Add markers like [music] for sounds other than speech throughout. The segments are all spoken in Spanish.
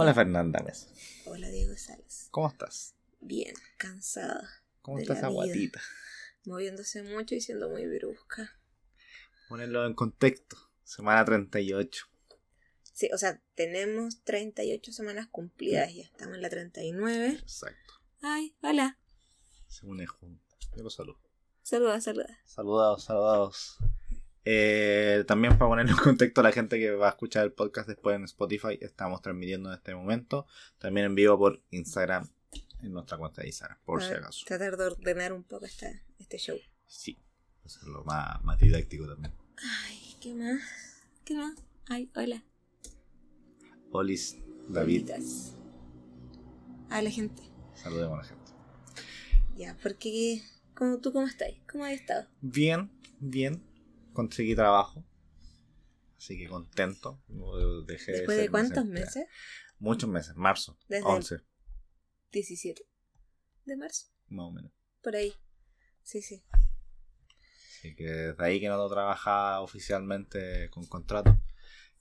Hola Fernanda Mesa. Hola Diego Sales. ¿Cómo estás? Bien, cansada. ¿Cómo la vida. aguatita? Moviéndose mucho y siendo muy brusca. Ponerlo en contexto. Semana 38. Sí, o sea, tenemos 38 semanas cumplidas, ya estamos en la 39. Exacto. Ay, hola. Se une junto. Yo lo saludo. Saluda, saluda. Saludados, saludados. Eh, también para ponerlo en contexto a la gente que va a escuchar el podcast después en Spotify, estamos transmitiendo en este momento. También en vivo por Instagram, en nuestra cuenta de Instagram, por si Para acaso. Tratar de ordenar un poco esta, este show. Sí, hacerlo más, más didáctico también. Ay, ¿qué más? ¿Qué más? Ay, hola. Olis, David, Bolitas. A la gente. saludemos a la gente. Ya, porque... ¿cómo, ¿Tú cómo estás? ¿Cómo has estado? Bien, bien. Conseguí trabajo. Así que contento. Dejé ¿Después ser de cuántos meses? Muchos meses. Marzo. Desde- 11, 17 de marzo. más o menos. Por ahí. Sí, sí. Así que desde ahí que no trabajaba oficialmente con contrato.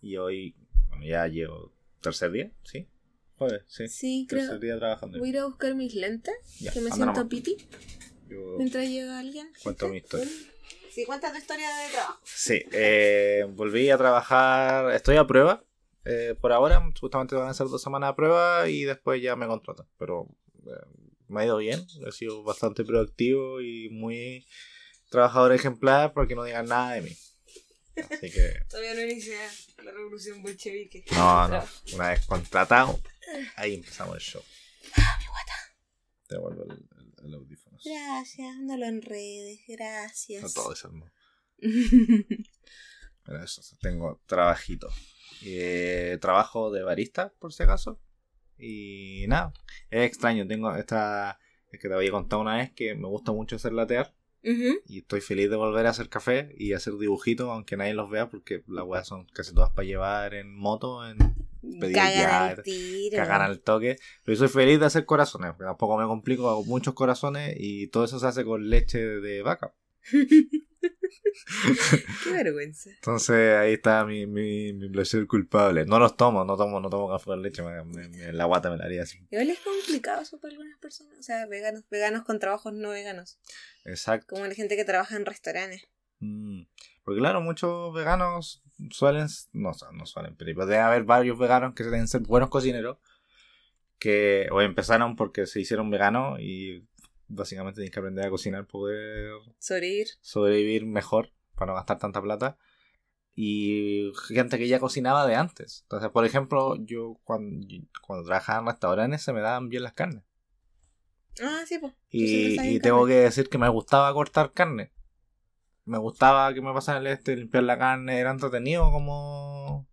Y hoy, bueno, ya llevo tercer día, ¿sí? Joder, sí. Sí, tercer creo. día trabajando. Voy a ir a buscar mis lentes, Ya, que me siento nomás. piti, Yo mientras llega alguien. cuento mi historia. Sí, cuenta tu historia de trabajo. Sí, eh, volví a trabajar. Estoy a prueba. eh, por ahora, justamente van a ser dos semanas a prueba y después ya me contratan. Pero eh, me ha ido bien. He sido bastante proactivo y muy trabajador ejemplar porque no digan nada de mí. Así que, [laughs] Todavía no inicia la revolución bolchevique. no, no. Una vez contratado, ahí empezamos el show. Ah, mi guata. Te devuelvo el, el- el audífono. Gracias, no lo enredes, gracias. No todo desarmó. Pero [laughs] eso, tengo trabajito. Eh, trabajo de barista, por si acaso. Y nada, es extraño. Tengo esta. Es que te había contado una vez que me gusta mucho hacer latear. Y estoy feliz de volver a hacer café y hacer dibujitos, aunque nadie los vea, porque las weas son casi todas para llevar en moto, en Pedir Cagan ya, cagar al toque. Pero yo soy feliz de hacer corazones, porque tampoco me complico, hago muchos corazones y todo eso se hace con leche de vaca. [laughs] [laughs] Qué vergüenza. Entonces ahí está mi, mi, mi placer culpable. No los tomo, no tomo, no tomo café con leche, me- me- me- la guata me la haría así. Igual es complicado eso para algunas personas. O sea, veganos, veganos con trabajos no veganos. Exacto. Como la gente que trabaja en restaurantes. Mm. Porque claro, muchos veganos suelen, no, no suelen, pero debe haber varios veganos que deben ser buenos cocineros, que o empezaron porque se hicieron veganos y básicamente tienen que aprender a cocinar, poder Sobrevivir. sobrevivir mejor para no gastar tanta plata. Y gente que ya cocinaba de antes. Entonces, por ejemplo, yo cuando, cuando trabajaba en restaurantes se me daban bien las carnes. Ah, sí, pues. Y, y tengo que decir que me gustaba cortar carne. Me gustaba que me pasara el este, limpiar la carne, era entretenido como,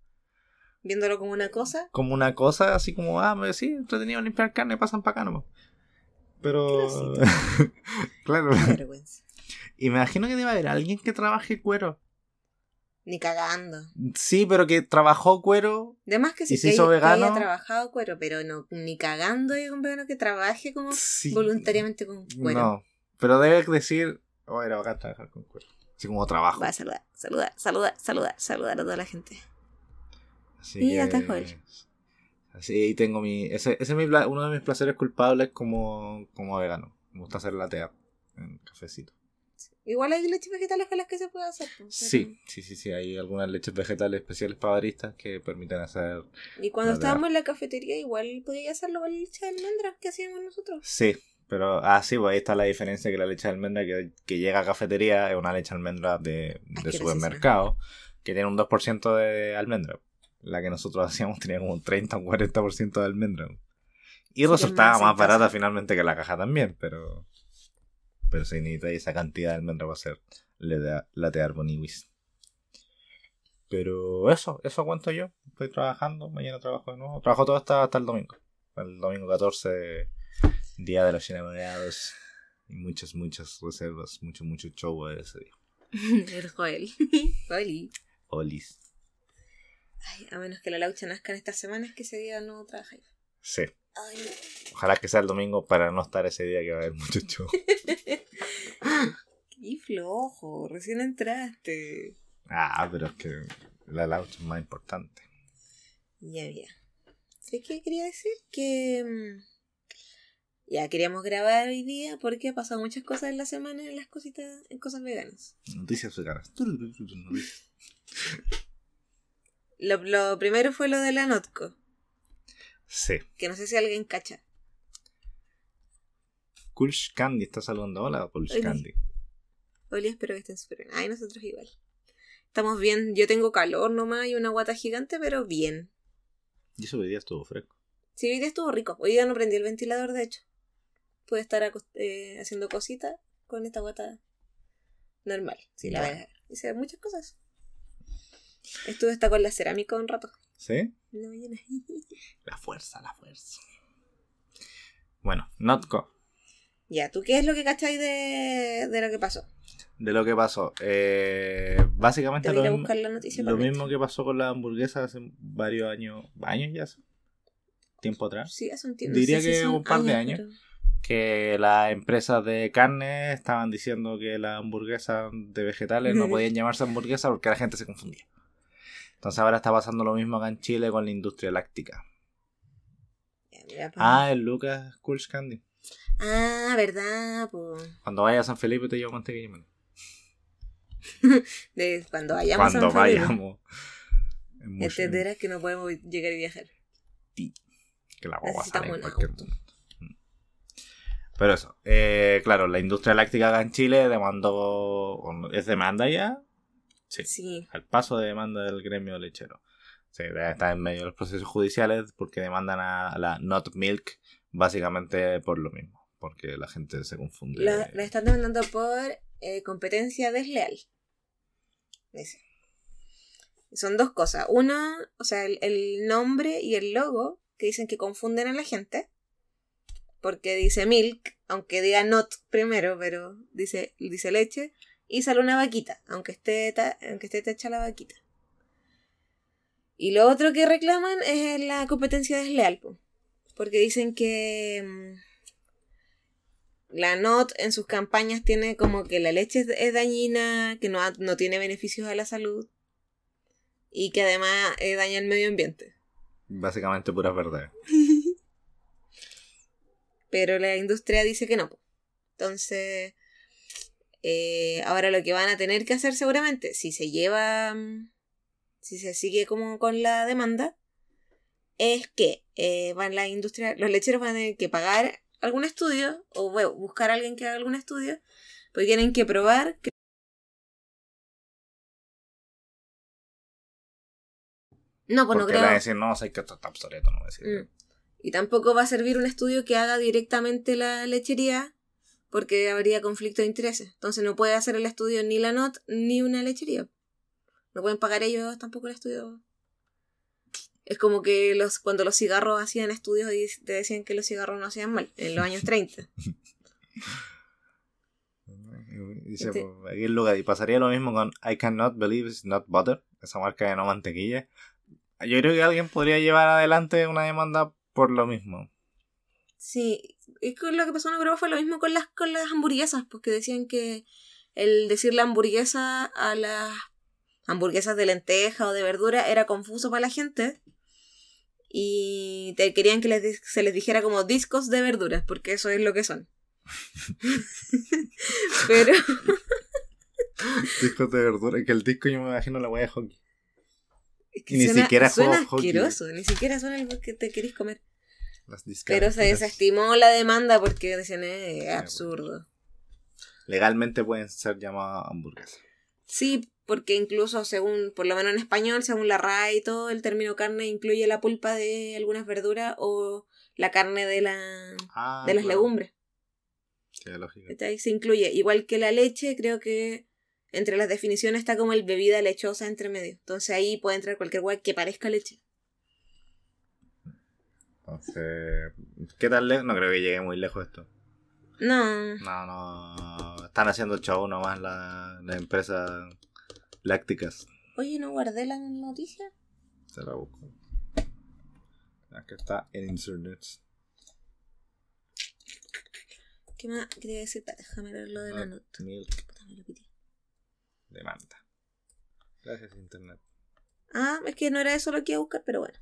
Viéndolo como una cosa. como una cosa, así como, ah, me sí, entretenido limpiar carne, pasan para acá nomás. Pero, [laughs] claro, Qué vergüenza. y imagino que debe haber alguien que trabaje cuero. Ni cagando. Sí, pero que trabajó cuero. De más que ¿Y sí se que, hizo hay- que vegano? haya trabajado cuero, pero no, ni cagando hay un vegano que trabaje como Sí. voluntariamente con cuero. No, pero debe decir, oh, era bacán trabajar con cuero. Así como trabajo. Va a saludar, saludar, saludar, saludar, saludar a toda la gente. Así Y que-. Así tengo mi. Ese, ese es mi uno de mis placeres culpables como, como vegano. Me gusta hacer latear en cafecito. Igual hay leches vegetales con las que se puede hacer. pues, pero- Sí, sí, sí, sí. Hay algunas leches vegetales especiales para baristas que permiten hacer. Y cuando estábamos en la cafetería, igual podía hacerlo con leche de almendras que hacíamos nosotros. Sí, pero. Ah, sí, pues ahí está la diferencia que la leche de almendra que, que llega a cafetería es una leche de almendra de, de supermercado que tiene un 2% de almendra. La que nosotros hacíamos tenía como un 30 o un 40% de almendra. Y Sí, resultaba más barata finalmente que la caja también, pero. Pero se necesita esa cantidad de almendra para hacer late- latear boniwis. Pero eso, eso cuento yo. Estoy trabajando, mañana trabajo de nuevo. Trabajo todo hasta, hasta el domingo. El domingo 14, día de los enamorados. Y muchas, muchas reservas, mucho, mucho show ese día. [laughs] El Joel. [laughs] Joeli. Olis. Ay, a menos que la laucha nazca en estas semanas que ese día no trabaja. Sí. Ay, Ojalá que sea el domingo para no estar ese día que va a haber mucho show. [laughs] qué flojo, recién entraste. Ah, pero es que la laucha es más importante. Ya, ya. ¿Sabes qué quería decir? Que mm, ya queríamos grabar hoy día porque ha pasado muchas cosas en la semana en las cositas, en cosas veganas. Noticias veganas. Lo, lo primero fue lo de la Notco, Sí. que no sé si alguien cacha. Kulsh Candy está saludando. Hola, Kulsh Hola. Candy. Oli, espero que estén súper bien. Ay, nosotros igual. Estamos bien. Yo tengo calor nomás y una guata gigante, pero bien. Y eso hoy día estuvo fresco. Sí, hoy día estuvo rico. Hoy día no prendí el ventilador, de hecho. Pude estar eh, haciendo cositas con esta guata normal. Sí, la Ya. verdad. Hice muchas cosas. Estuve hasta con la cerámica un rato. ¿Sí? [laughs] La fuerza, la fuerza. Bueno, Notco. ya, ¿tú qué es lo que cacháis de, de lo que pasó? De lo que pasó. Eh, básicamente lo, mismo, lo mismo que pasó con la hamburguesa hace varios años. ¿Años ya? hace Tiempo atrás. Sí, hace un tiempo. Diría si que un par de años. pero- Que las empresas de carne estaban diciendo que las hamburguesas de vegetales no [laughs] podían llamarse hamburguesas porque la gente se confundía. Entonces ahora está pasando lo mismo acá en Chile con la industria láctica. Pues. Ah, el Lucas Kulsh Candy. Ah, verdad, pues. [laughs] Cuando vayas a San Felipe te llevo mantequilla. man. De cuando vayamos Cuando a San vayamos. Entenderás que no podemos llegar y viajar. que la guagua sale en cualquier momento. Pero eso, eh, claro, la industria láctica acá en Chile demandó, ¿es demanda ya? Sí, Sí. al paso de demanda del gremio lechero. Sí, estar en medio de los procesos judiciales porque demandan a, la Not Milk básicamente por lo mismo, porque la gente se confunde. La, la están demandando por eh, competencia desleal. Dice. Son dos cosas. Uno, o sea, el, el nombre y el logo que dicen que confunden a la gente. Porque dice milk, aunque diga not primero, pero dice, dice leche. Y sale una vaquita, aunque esté, ta- aunque esté hecha la vaquita. Y lo otro que reclaman es la competencia desleal. po. Porque dicen que mm, la NOT en sus campañas tiene como que la leche es, dañina, que no, no tiene beneficios a la salud y que además eh, daña el medio ambiente. Básicamente puras verdades. [laughs] Pero la industria dice que no. Entonces, eh, ahora lo que van a tener que hacer seguramente, si se lleva, mm, si se sigue como con la demanda, es que eh, van la industria, los lecheros van a tener que pagar algún estudio o bueno, buscar a alguien que haga algún estudio, porque tienen que probar que No, pues no porque creo. le a decir, no, sé que esto está obsoleto, no voy a decir. Mm. Y tampoco va a servir un estudio que haga directamente la lechería porque habría conflicto de intereses. Entonces no puede hacer el estudio ni la NOT ni una lechería. No pueden pagar ellos tampoco el estudio. Es como que los cuando los cigarros hacían estudios y te decían que los cigarros no hacían mal en los años [laughs] 30. Y Dice, Este- pues, lugar. Y pasaría lo mismo con I cannot believe it's not butter, esa marca de no mantequilla. Yo creo que alguien podría llevar adelante una demanda por lo mismo. Sí, es que lo que pasó en Europa fue lo mismo con las, con las hamburguesas, porque decían que el decirle hamburguesa a las hamburguesas de lenteja o de verdura era confuso para la gente. Y te querían que les, se les dijera como discos de verduras, porque eso es lo que son. [laughs] Pero Discos de verdura, que el disco yo me imagino la hueá de hockey. Es que Y ni suena, siquiera suena asqueroso, ni siquiera suena algo que te querís comer. Pero se desestimó la demanda porque decían, eh, es bueno. absurdo. Legalmente pueden ser llamadas hamburguesas. Sí, porque incluso según, por lo menos en español, según la RAE y todo, el término carne incluye la pulpa de algunas verduras o la carne de, la, Ah, de las claro. legumbres. Lógica. ¿cachai? Se incluye. Igual que la leche, creo que entre las definiciones está como el bebida lechosa entre medio. Entonces ahí puede entrar cualquier guay que parezca leche. Entonces, ¿qué tal lejos? No creo que llegue muy lejos esto. No. No, no. Están haciendo show nomás la- las empresas lácticas. Oye, ¿no guardé la noticia? Se la busco. Aquí está en internet. ¿Qué más quería decir? Déjame ver lo de la Not nota. Milk Puta, me lo pité. Demanda. Gracias internet. Ah, es que no era eso lo que iba a buscar, pero bueno.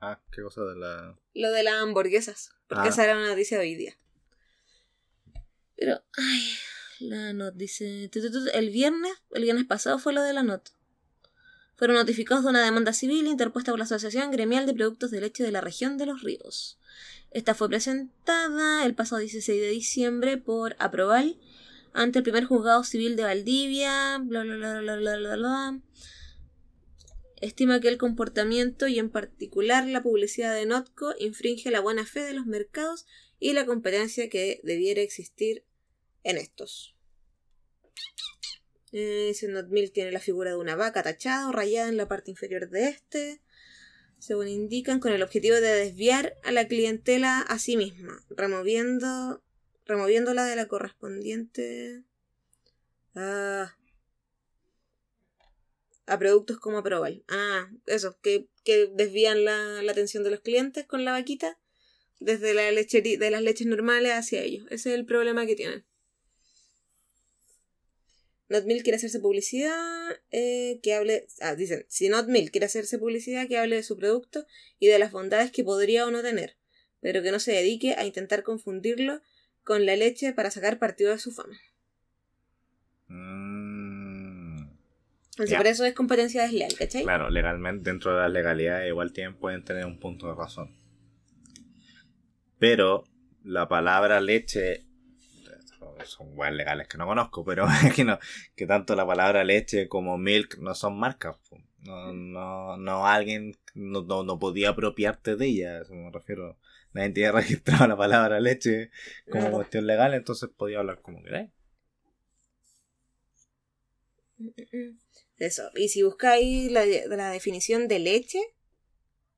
Ah, ¿qué cosa de la...? Lo de las hamburguesas. Porque Ah. esa era una noticia de hoy día. Pero, ay, la NOT dice... El viernes, el viernes pasado fue lo de la NOT. Fueron notificados de una demanda civil interpuesta por la Asociación Gremial de Productos de Leche de la Región de los Ríos. Esta fue presentada el pasado 16 de diciembre por Aproval ante el primer juzgado civil de Valdivia. Bla, bla, bla, bla, bla, bla, bla. Estima que el comportamiento y en particular la publicidad de Notco infringe la buena fe de los mercados y la competencia que debiera existir en estos. Eh, dice Notmill tiene la figura de una vaca tachada o rayada en la parte inferior de este, según indican, con el objetivo de desviar a la clientela a sí misma, removiendo, removiéndola de la correspondiente ah, a productos como Aproval. Ah, eso, que, que desvían la, la atención de los clientes con la vaquita desde la lechería, de las leches normales hacia ellos. Ese es el problema que tienen. Notmill quiere hacerse publicidad, eh, que hable... Ah, dicen, si Notmill quiere hacerse publicidad, que hable de su producto y de las bondades que podría o no tener, pero que no se dedique a intentar confundirlo con la leche para sacar partido de su fama. Mm, Entonces, por eso es competencia desleal, ¿cachai? claro, legalmente, dentro de las legalidades igual tienen, pueden tener un punto de razón. Pero la palabra leche son weas legales que no conozco, pero [laughs] que no, que tanto la palabra leche como milk no son marcas. No, no, no alguien no, no, no podía apropiarte de ella, me refiero. Nadie tiene [laughs] registrado la palabra leche como No. cuestión legal, entonces podía hablar como queráis. Eso. Y si buscáis la, la definición de leche,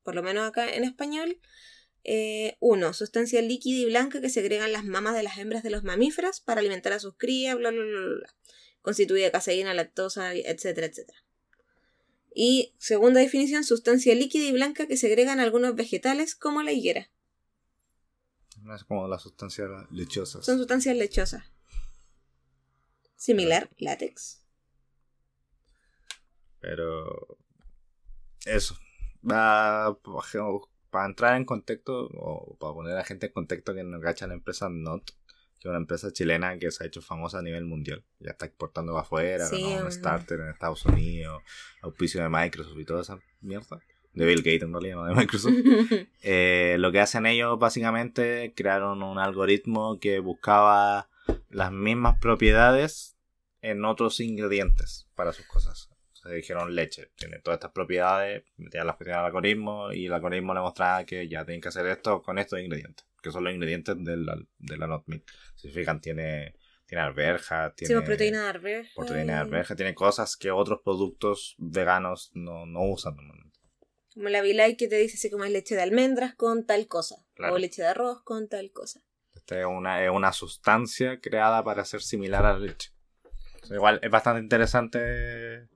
por lo menos acá en español, eh, uno, sustancia líquida y blanca que segregan las mamas de las hembras de los mamíferos para alimentar a sus crías, bla, bla, bla, bla, bla. Constituye caseína, lactosa, etcétera, etcétera. Y segunda definición, sustancia líquida y blanca que segregan algunos vegetales como la higuera. No es como la sustancia lechosa. Son sustancias lechosas. Similar, látex. Pero eso. Va, para entrar en contexto, o para poner a la gente en contexto que no cacha la empresa Not, que es una empresa chilena que se ha hecho famosa a nivel mundial. Ya está exportando para afuera, Sí, ganó un- starter en Estados Unidos, auspicio de Microsoft y toda esa mierda. De Bill Gates en realidad, no de Microsoft. [laughs] Eh, lo que hacen ellos básicamente crearon un algoritmo que buscaba las mismas propiedades en otros ingredientes para sus cosas. Se dijeron leche, tiene todas estas propiedades, metían las cuestiones al algoritmo y el algoritmo le mostraba que ya tienen que hacer esto con estos ingredientes, que son los ingredientes de la, de la nut milk. Si se fijan, tiene, tiene arveja, tiene Sí, pues, proteína de arveja. proteína de arveja, tiene cosas que otros productos veganos no, no usan normalmente. Como la Vilay que te dice así como es leche de almendras con tal cosa. Claro. O leche de arroz con tal cosa. Esta es una, es una sustancia creada para ser similar a la leche. O sea, igual es bastante interesante en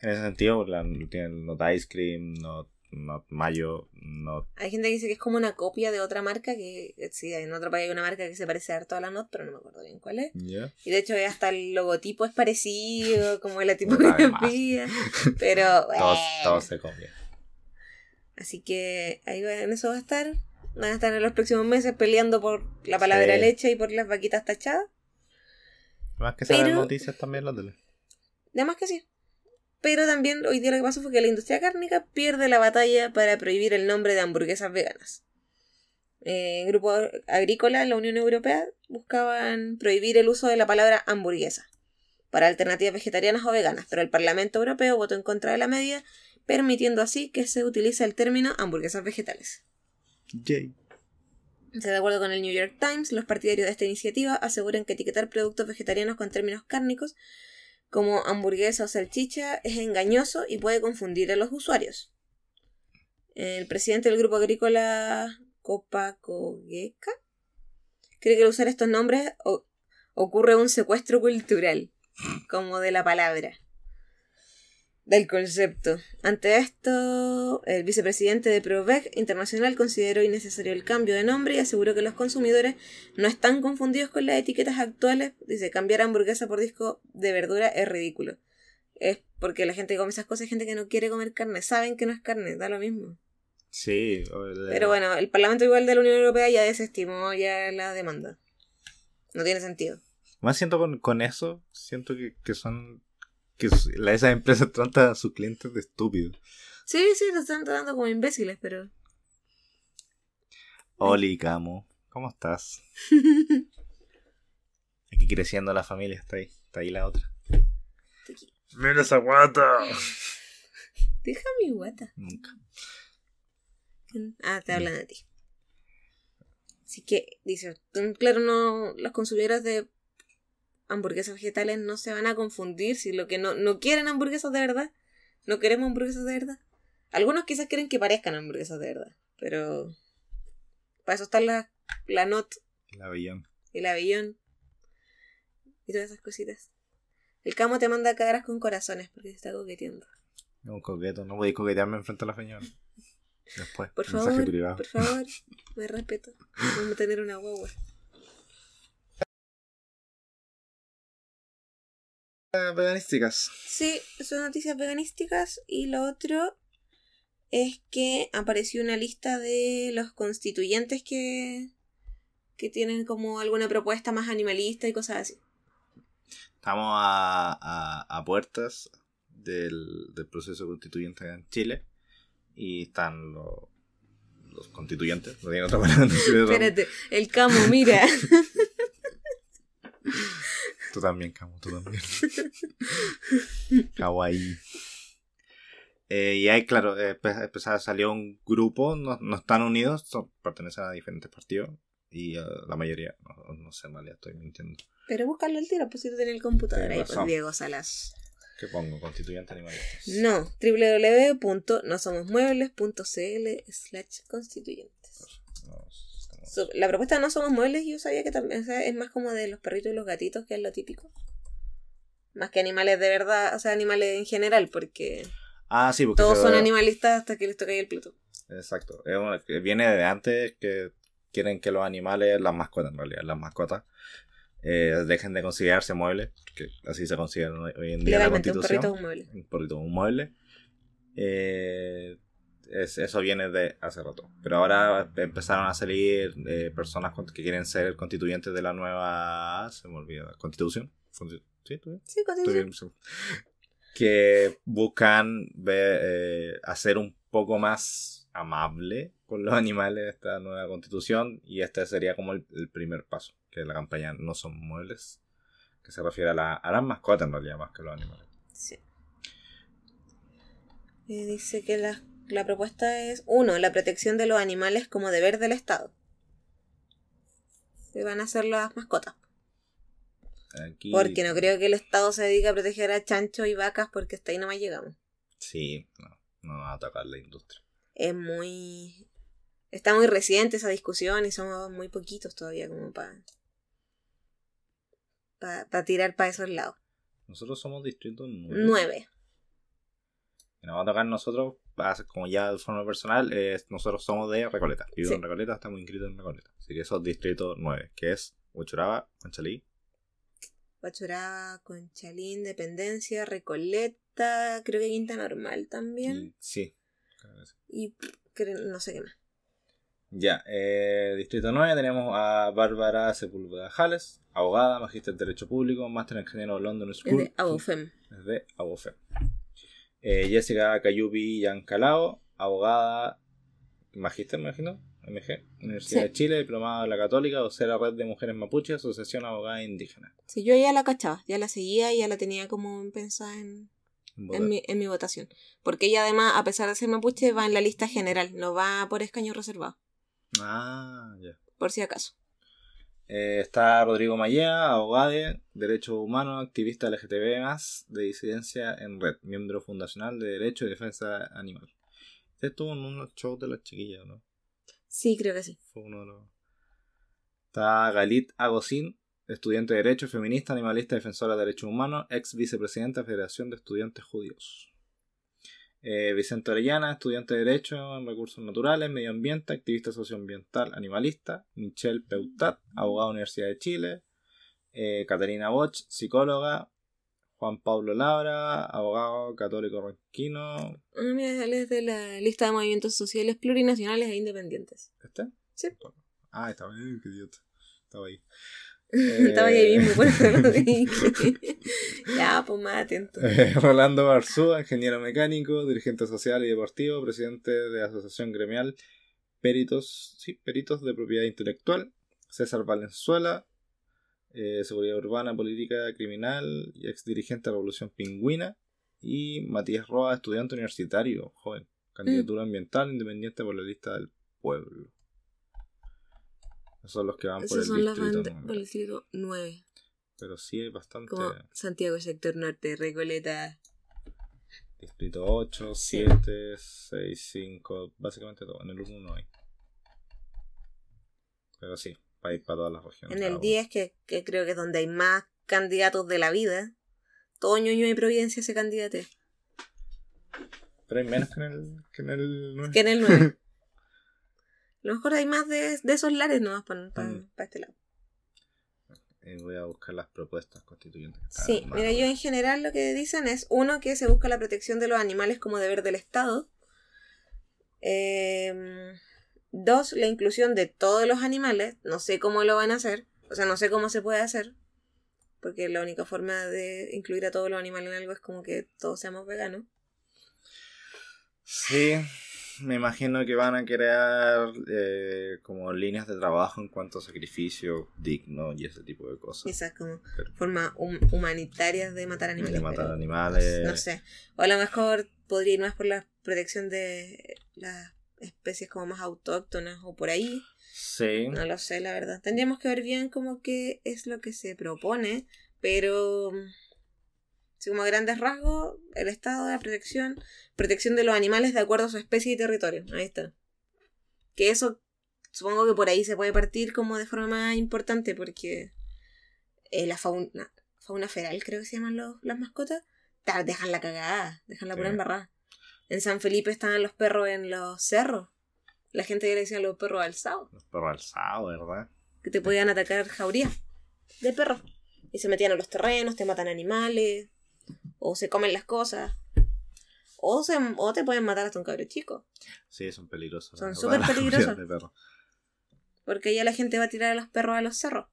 ese sentido. La, tienen not ice cream, not, not mayo, not. Hay gente que dice que es como una copia de otra marca que eh, sí, en otro país hay una marca que se parece harto a la Not, pero no me acuerdo bien cuál es. ¿Ya? Y de hecho hasta el logotipo es parecido, como la [laughs] tipografía. pero Todos, bueno. todos se copian. Así que ahí va, en eso va a estar. Van a estar en los próximos meses peleando por la palabra Sí. leche y por las vaquitas tachadas. Más que salen Pero- noticias también la tele. Además que sí. Pero también hoy día lo que pasó fue que la industria cárnica pierde la batalla para prohibir el nombre de hamburguesas veganas. Eh, el grupo agrícola en la Unión Europea buscaban prohibir el uso de la palabra hamburguesa para alternativas vegetarianas o veganas, pero el Parlamento Europeo votó en contra de la medida, permitiendo así que se utilice el término hamburguesas vegetales. Yay. De acuerdo con el New York Times, los partidarios de esta iniciativa aseguran que etiquetar productos vegetarianos con términos cárnicos como hamburguesa o salchicha es engañoso y puede confundir a los usuarios. El presidente del grupo agrícola Copacogeca cree que al usar estos nombres ocurre un secuestro cultural, como de la palabra, del concepto. Ante esto, el vicepresidente de Provec Internacional consideró innecesario el cambio de nombre y aseguró que los consumidores no están confundidos con las etiquetas actuales. Dice, cambiar hamburguesa por disco de verdura es ridículo. Es porque la gente que come esas cosas es gente que no quiere comer carne, saben que no es carne, da lo mismo. Sí. Pero bueno, el Parlamento igual de la Unión Europea ya desestimó ya la demanda. No tiene sentido. Más siento con, con eso, siento que, que son. Que la- esas empresas [laughs] tratan a sus clientes de estúpidos. Sí, sí, lo están tratando como imbéciles, pero... Oli, Camo, ¿cómo estás? [laughs] Aquí creciendo la familia, está ahí. Está ahí la otra. ¡Mira esa guata! Deja mi guata. Nunca. Ah, te hablan de ti. Así que, dice, mm, claro, no, los consumidores de hamburguesas vegetales no se van a confundir si lo que no, no quieren hamburguesas de verdad. No queremos hamburguesas de verdad. Algunos quizás quieren que parezcan hamburguesas de verdad, pero para eso están la, la not El avellón. el avellón y todas esas cositas. El camo te manda caras con corazones porque se está coqueteando. Un coqueto, no podéis coquetearme enfrente a la señora. Después, Por favor, privado. por favor, [laughs] me respeto. Vamos a tener una guagua. Veganísticas. Sí, son noticias veganísticas. Y lo otro es que apareció una lista de los constituyentes que, que tienen como alguna propuesta más animalista y cosas así. Estamos a, a, a puertas del, del proceso constituyente en Chile. Y están los, los constituyentes. No tiene otra decirlo. [laughs] Espérate, el camo, mira. [laughs] Tú también, Camo, tú también. Kawaii. Eh, y ahí, claro, eh, empe- empezó- salió un grupo, no, no están unidos, son, pertenecen a diferentes partidos. Y eh, la mayoría, no, no sé, en realidad estoy mintiendo. Pero búscalo al tiro, pues si tú tienes el computador ahí, pues. Diego Salas. ¿Qué pongo? Constituyente animalistas. No, www.nosomosmuebles.cl slash constituyentes. No, So- la propuesta de No Somos Muebles yo sabía que también o sea, es más como de los perritos y los gatitos, que es lo típico. Más que animales de verdad, o sea, animales en general, porque Ah, sí, porque todos son animalistas hasta que les toca el plato. Exacto. Es viene de antes que quieren que los animales, las mascotas en realidad, las mascotas, eh, dejen de considerarse muebles, que así se consideran hoy en día la Legalmente, un constitución. perrito es un mueble. un perrito, un mueble. Eh, es- eso viene de hace rato. Pero ahora empezaron a salir eh, personas que quieren ser constituyentes de la nueva. Se me olvida. ¿Constitución? Consti- ¿Sí? Constitución. Que buscan ver, eh, hacer un poco más amable con los animales esta nueva constitución. Y este sería como el, el primer paso. Que la campaña no son muebles. Que se refiere a, la- a las mascotas en realidad más que a los animales. Sí. Eh, dice que la, la propuesta es, uno, la protección de los animales como deber del Estado. Que van a ser las mascotas. Aquí, Porque no creo que el Estado se dedique a proteger a chanchos y vacas porque hasta ahí nomás llegamos. Sí, no, no va a atacar la industria. Es muy... Está muy reciente esa discusión y somos muy poquitos todavía como para... Para tirar para esos lados. Nosotros somos distrito 9. Nueve. Y nos va a tocar nosotros, como ya de forma personal, eh, nosotros somos de Recoleta. Vivo Sí. en Recoleta, estamos inscritos en Recoleta. Así que eso es distrito 9, que es Huachuraba, Conchalí. Huachuraba, Conchalí, Independencia, Recoleta, creo que Quinta Normal también. sí. Y no sé qué más. Ya, eh, distrito 9 tenemos a Bárbara Sepúlveda Jales, abogada, magíster en Derecho Público, máster en Ingeniero London Es School. de Abofem. Es de Abofem. Eh, Jessica Cayubi Yancalao, abogada, magíster, me imagino, MG, Universidad Sí. de Chile, diplomada de la Católica, vocera Red de Mujeres Mapuche, Asociación Abogada Indígena. Sí, yo ya la cachaba, ya la seguía y ya la tenía como pensada en, Votar. en, mi, en mi votación. Porque ella además, a pesar de ser mapuche, va en la lista general, no va por escaño reservado, Ah, ya. por si acaso. Eh, está Rodrigo Mallea, abogado de Derechos Humanos, activista LGTB+, de disidencia en red, miembro fundacional de Derecho y Defensa Animal. Este estuvo en unos shows de las chiquillas, ¿no? Sí, creo que sí. Fue uno de los... Está Galit Agosín, estudiante de Derecho, feminista, animalista, defensora de derechos humanos, ex vicepresidenta de Federación de Estudiantes Judíos. Eh, Vicente Orellana, estudiante de Derecho en Recursos Naturales, Medio Ambiente, activista socioambiental, animalista. Michelle Peutat, abogada de la Universidad de Chile. Eh, Caterina Boch, psicóloga. Juan Pablo Labra, abogado católico ranquino. Mira, él es de la lista de movimientos sociales plurinacionales e independientes. ¿Este? Sí. Ah, estaba ahí, qué idiota. Estaba ahí. [laughs] Estaba ahí mismo, lo [laughs] dije. ya, pues más atento. Eh, Rolando Barzúa, ingeniero mecánico, dirigente social y deportivo, presidente de la Asociación Gremial Peritos, sí, Peritos de Propiedad Intelectual. César Valenzuela, eh, Seguridad Urbana, Política Criminal y ex dirigente de la Revolución Pingüina. Y Matías Roa, estudiante universitario, joven, candidatura ambiental independiente por la lista del pueblo. Esos son los que van por Esos el son los distrito. bandas nueve. por el distrito 9. Pero sí hay bastante. Como Santiago, sector norte, Recoleta. Distrito 8, Sí. 7, 6, 5, básicamente todo. En el 1 no hay. Pero sí, para ir para todas las regiones. En el uno. 10, que, que creo que es donde hay más candidatos de la vida. Todo ñoño y Providencia se candidate. Pero hay menos que en el, que en el 9. Que en el 9. [laughs] A lo mejor hay más de, de esos lares nomás para Mm. este lado. Eh, voy a buscar las propuestas constituyentes. Sí, mira, yo en general lo que dicen es, uno, que se busca la protección de los animales como deber del Estado. Em, dos, la inclusión de todos los animales. No sé cómo lo van a hacer. O sea, no sé cómo se puede hacer. Porque la única forma de incluir a todos los animales en algo es como que todos seamos veganos. Sí, me imagino que van a crear eh, como líneas de trabajo en cuanto a sacrificio digno y ese tipo de cosas. Esas como Pero- formas hum- humanitarias de matar animales. de matar pero animales. No sé. O a lo mejor podría ir más por la protección de las especies como más autóctonas o por ahí. Sí. No lo sé, la verdad. Tendríamos que ver bien como qué es lo que se propone, pero así como a grandes rasgos, el estado de la protección, protección de los animales de acuerdo a su especie y territorio. Ahí está. Que eso supongo que por ahí se puede partir como de forma más importante porque eh, la fauna, fauna feral, creo que se llaman los, las mascotas, ta- dejan la cagada, dejan la pura Sí. embarrada. En San Felipe estaban los perros en los cerros. La gente ya le decía los perros alzados Los perros alzados, ¿verdad? que te podían atacar jaurías de perros. Y se metían a los terrenos, te matan animales, o se comen las cosas, o, se, o te pueden matar hasta un cabro chico. Sí, son peligrosos. Son súper peligrosos. Porque ya la gente va a tirar a los perros a los cerros.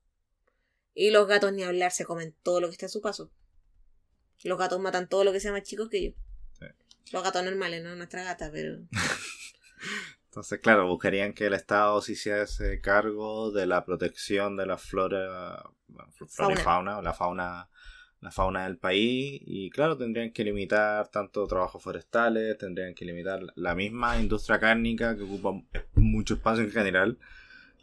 Y los gatos ni hablar, se comen todo lo que está a su paso. Los gatos matan todo lo que sea más chicos que ellos. Sí. Los gatos normales, no nuestra gata, pero... [laughs] Entonces, claro, buscarían que el Estado se hiciese cargo de la protección de la flora, flora y Fauna. fauna, o la fauna, la fauna del país. Y claro, tendrían que limitar tanto trabajos forestales, tendrían que limitar la misma industria cárnica que ocupa mucho espacio en general.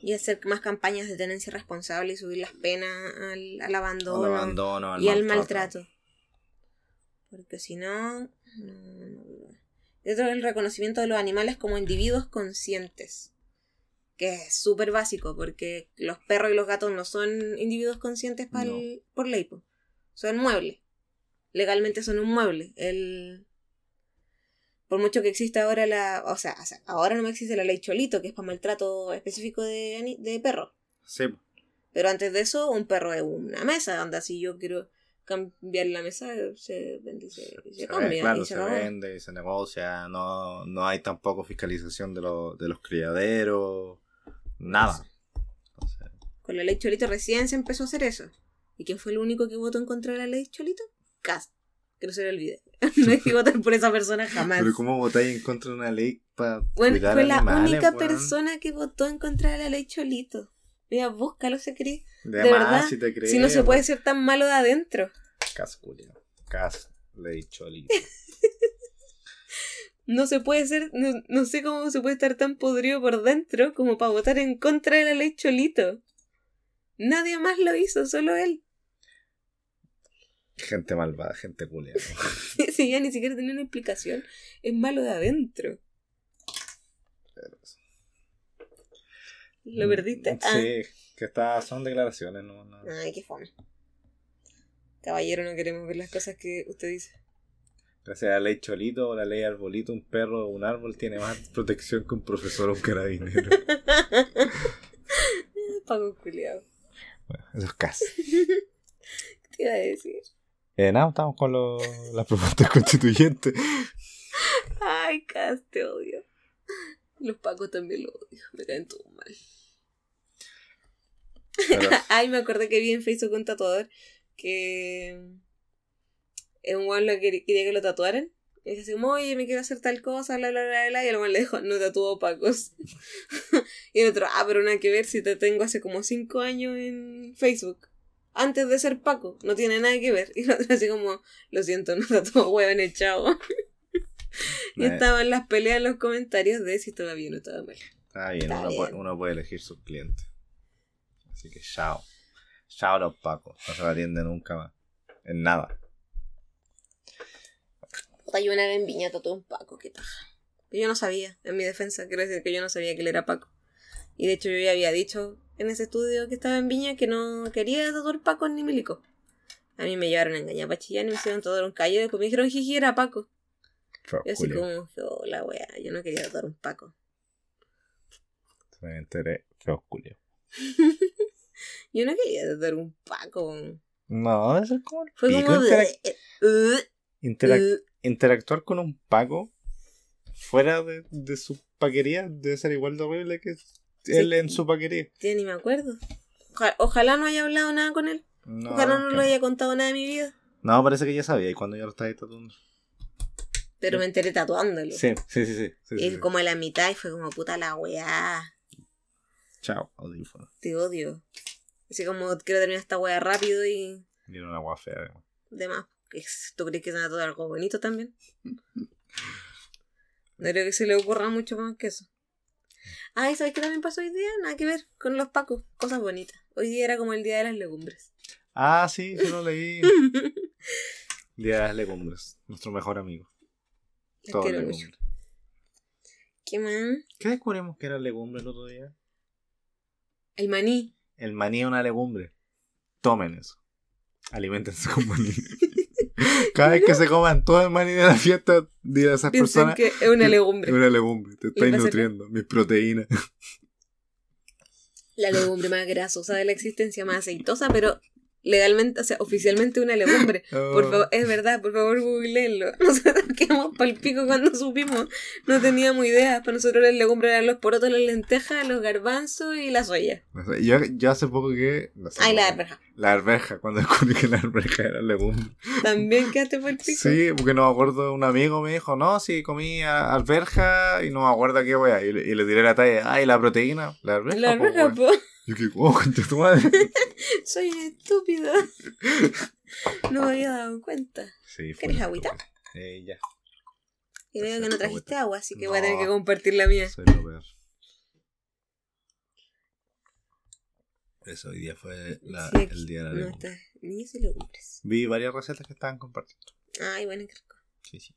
Y hacer más campañas de tenencia responsable y subir las penas al, al abandono. al abandono, al y al maltrato. Porque si no. otro es el reconocimiento de los animales como individuos conscientes. Que es súper básico, porque los perros y los gatos no son individuos conscientes pa'l- No. por ley. po. Son muebles. Legalmente son un mueble. El... Por mucho que exista ahora la. O sea, o sea, ahora no existe la ley Cholito, que es para maltrato específico de, de perros. Sí, Pero antes de eso, un perro es una mesa, donde si yo quiero cambiar la mesa, se vende y se, y se se cambia. ve, claro, y se vende y se negocia. No, no hay tampoco fiscalización de, lo- de los criaderos. Nada. Entonces, Con la ley Cholito recién se empezó a hacer eso. ¿Y quién fue el único que votó en contra de la ley Cholito? Cast. Que no se le olvide. [laughs] no hay que votar por esa persona jamás. Pero ¿cómo votáis en contra de una ley para Bueno, cuidar fue la única persona que votó en contra de la ley Cholito. Mira, búscalo si querés. De, de más, verdad, si te crees. Si no se puede ser tan malo de adentro. Cas, culiao. Cas, ley cholito. [laughs] No se puede ser, no, no sé cómo se puede estar tan podrido por dentro como para votar en contra de la ley Cholito. Nadie más lo hizo, solo él. Gente malvada, gente culia. si [laughs] ya ni siquiera tenía una explicación, es malo de adentro. ¿Lo perdiste? Ah. Sí, que está, son declaraciones, no, no. Ay, qué fome. Caballero, no queremos ver las cosas que usted dice. Gracias a la ley cholito o la ley arbolito, un perro o un árbol tiene más [laughs] protección que un profesor o un carabinero. [laughs] Pago culiado. bueno, eso es cas. ¿Qué te iba a decir? Eh, nada, estamos con lo- las propuestas constituyentes. Ay, Cas, te odio. Los pacos también lo odio. Me caen todos mal. Pero- [laughs] Ay, me acordé que vi en Facebook un tatuador que un weón lo quería, quería que lo tatuaran. Y dice así como, oye, me quiero hacer tal cosa, bla, bla, bla, bla. Y el weón le dijo, no tatuó pacos. [laughs] y el otro, ah, pero nada que ver si te tengo hace como cinco años en Facebook. Antes de ser Paco, no tiene nada que ver. [laughs] Y así como, lo siento, no tatuó hueón echado. y estaban las peleas en los comentarios de si estaba bien o estaba mal. Está bien, Está uno, bien. Puede, uno puede elegir sus clientes. Así que chao. Chao los pacos. No se me atiende nunca más. En nada. Puta, yo una vez en Viña tatué un Paco, qué. Pero yo no sabía, en mi defensa, quiero decir que yo no sabía que él era Paco. Y de hecho yo ya había dicho en ese estudio que estaba en Viña que no quería tatuar Paco ni milico. A mí me llevaron a engañar para Chillán y me hicieron tatuar un callo después me dijeron jiji era Paco. Yo así como, oh, la wea, yo no quería tatuar un Paco. Me enteré. Feo, Julio. [laughs] Yo no quería tatuar un Paco. No, debe ser como el Fue pico. como Interac- de... uh, interac- uh, interactuar con un paco fuera de, de su paquería debe ser igual de horrible que él en su paquería. ya ni me acuerdo. Oja- ojalá no haya hablado nada con él. No, Ojalá no le haya contado nada de mi vida. no, parece que ya sabía y cuando yo lo estaba tatuando. Pero me enteré tatuándolo. Sí, sí, sí, sí. sí, Y como a la mitad y fue como puta la weá. Chao, audífono. Te odio. Así como quiero terminar esta weá rápido y Y era una agua fea. además. s- ¿Tú crees que se va a tatuar algo bonito también? [laughs] No creo que se le ocurra mucho más que eso. Ah, ¿y sabes qué también pasó hoy día? Nada que ver con los pacos. Cosas bonitas. Hoy día era como el día de las legumbres. Ah, sí, sí lo leí. [laughs] Día de las legumbres. Nuestro mejor amigo. Todo quiero legumbre. mucho. ¿Qué más? ¿Qué descubrimos que era legumbre el otro día? El maní. El maní es una legumbre. Tomen eso. Aliméntense con maní. [laughs] Cada vez que se coman todo el maní de la fiesta, a esas Piensen personas. que es una legumbre. Es una legumbre. Te estáis nutriendo. Mis proteínas. La legumbre más grasosa de la existencia, más aceitosa, pero legalmente, o sea, oficialmente una legumbre. [laughs] Por Oh. favor, es verdad, por favor googleenlo. [laughs] Nosotros quedamos pal pico cuando supimos. No teníamos idea. Para nosotros las legumbres eran los porotos, las lentejas, los garbanzos y la soya. Yo, yo hace poco que. no sé Ay, la arveja. La arveja, cuando descubrí que la arveja era legumbre. También quedaste pal pico. Sí, porque no me acuerdo, un amigo me dijo, no, sí, comí a- alberja y no me acuerdo qué wea. Y, le- y le tiré la talla, ay, la proteína, la arveja. La arveja, wea". po. Yo que, oh, tu madre. [laughs] Soy estúpida. No me había dado cuenta. Sí. ¿Quieres agüita? Eh, ya, Y veo que no trajiste agua, así que voy a tener que compartir la mía. soy lo peor. Eso, hoy día fue la- Sí, aquí- el día de la No, legumbre. está. Niños y legumbres. Vi varias recetas que estaban compartiendo. Ay, bueno, qué rico. Sí, sí.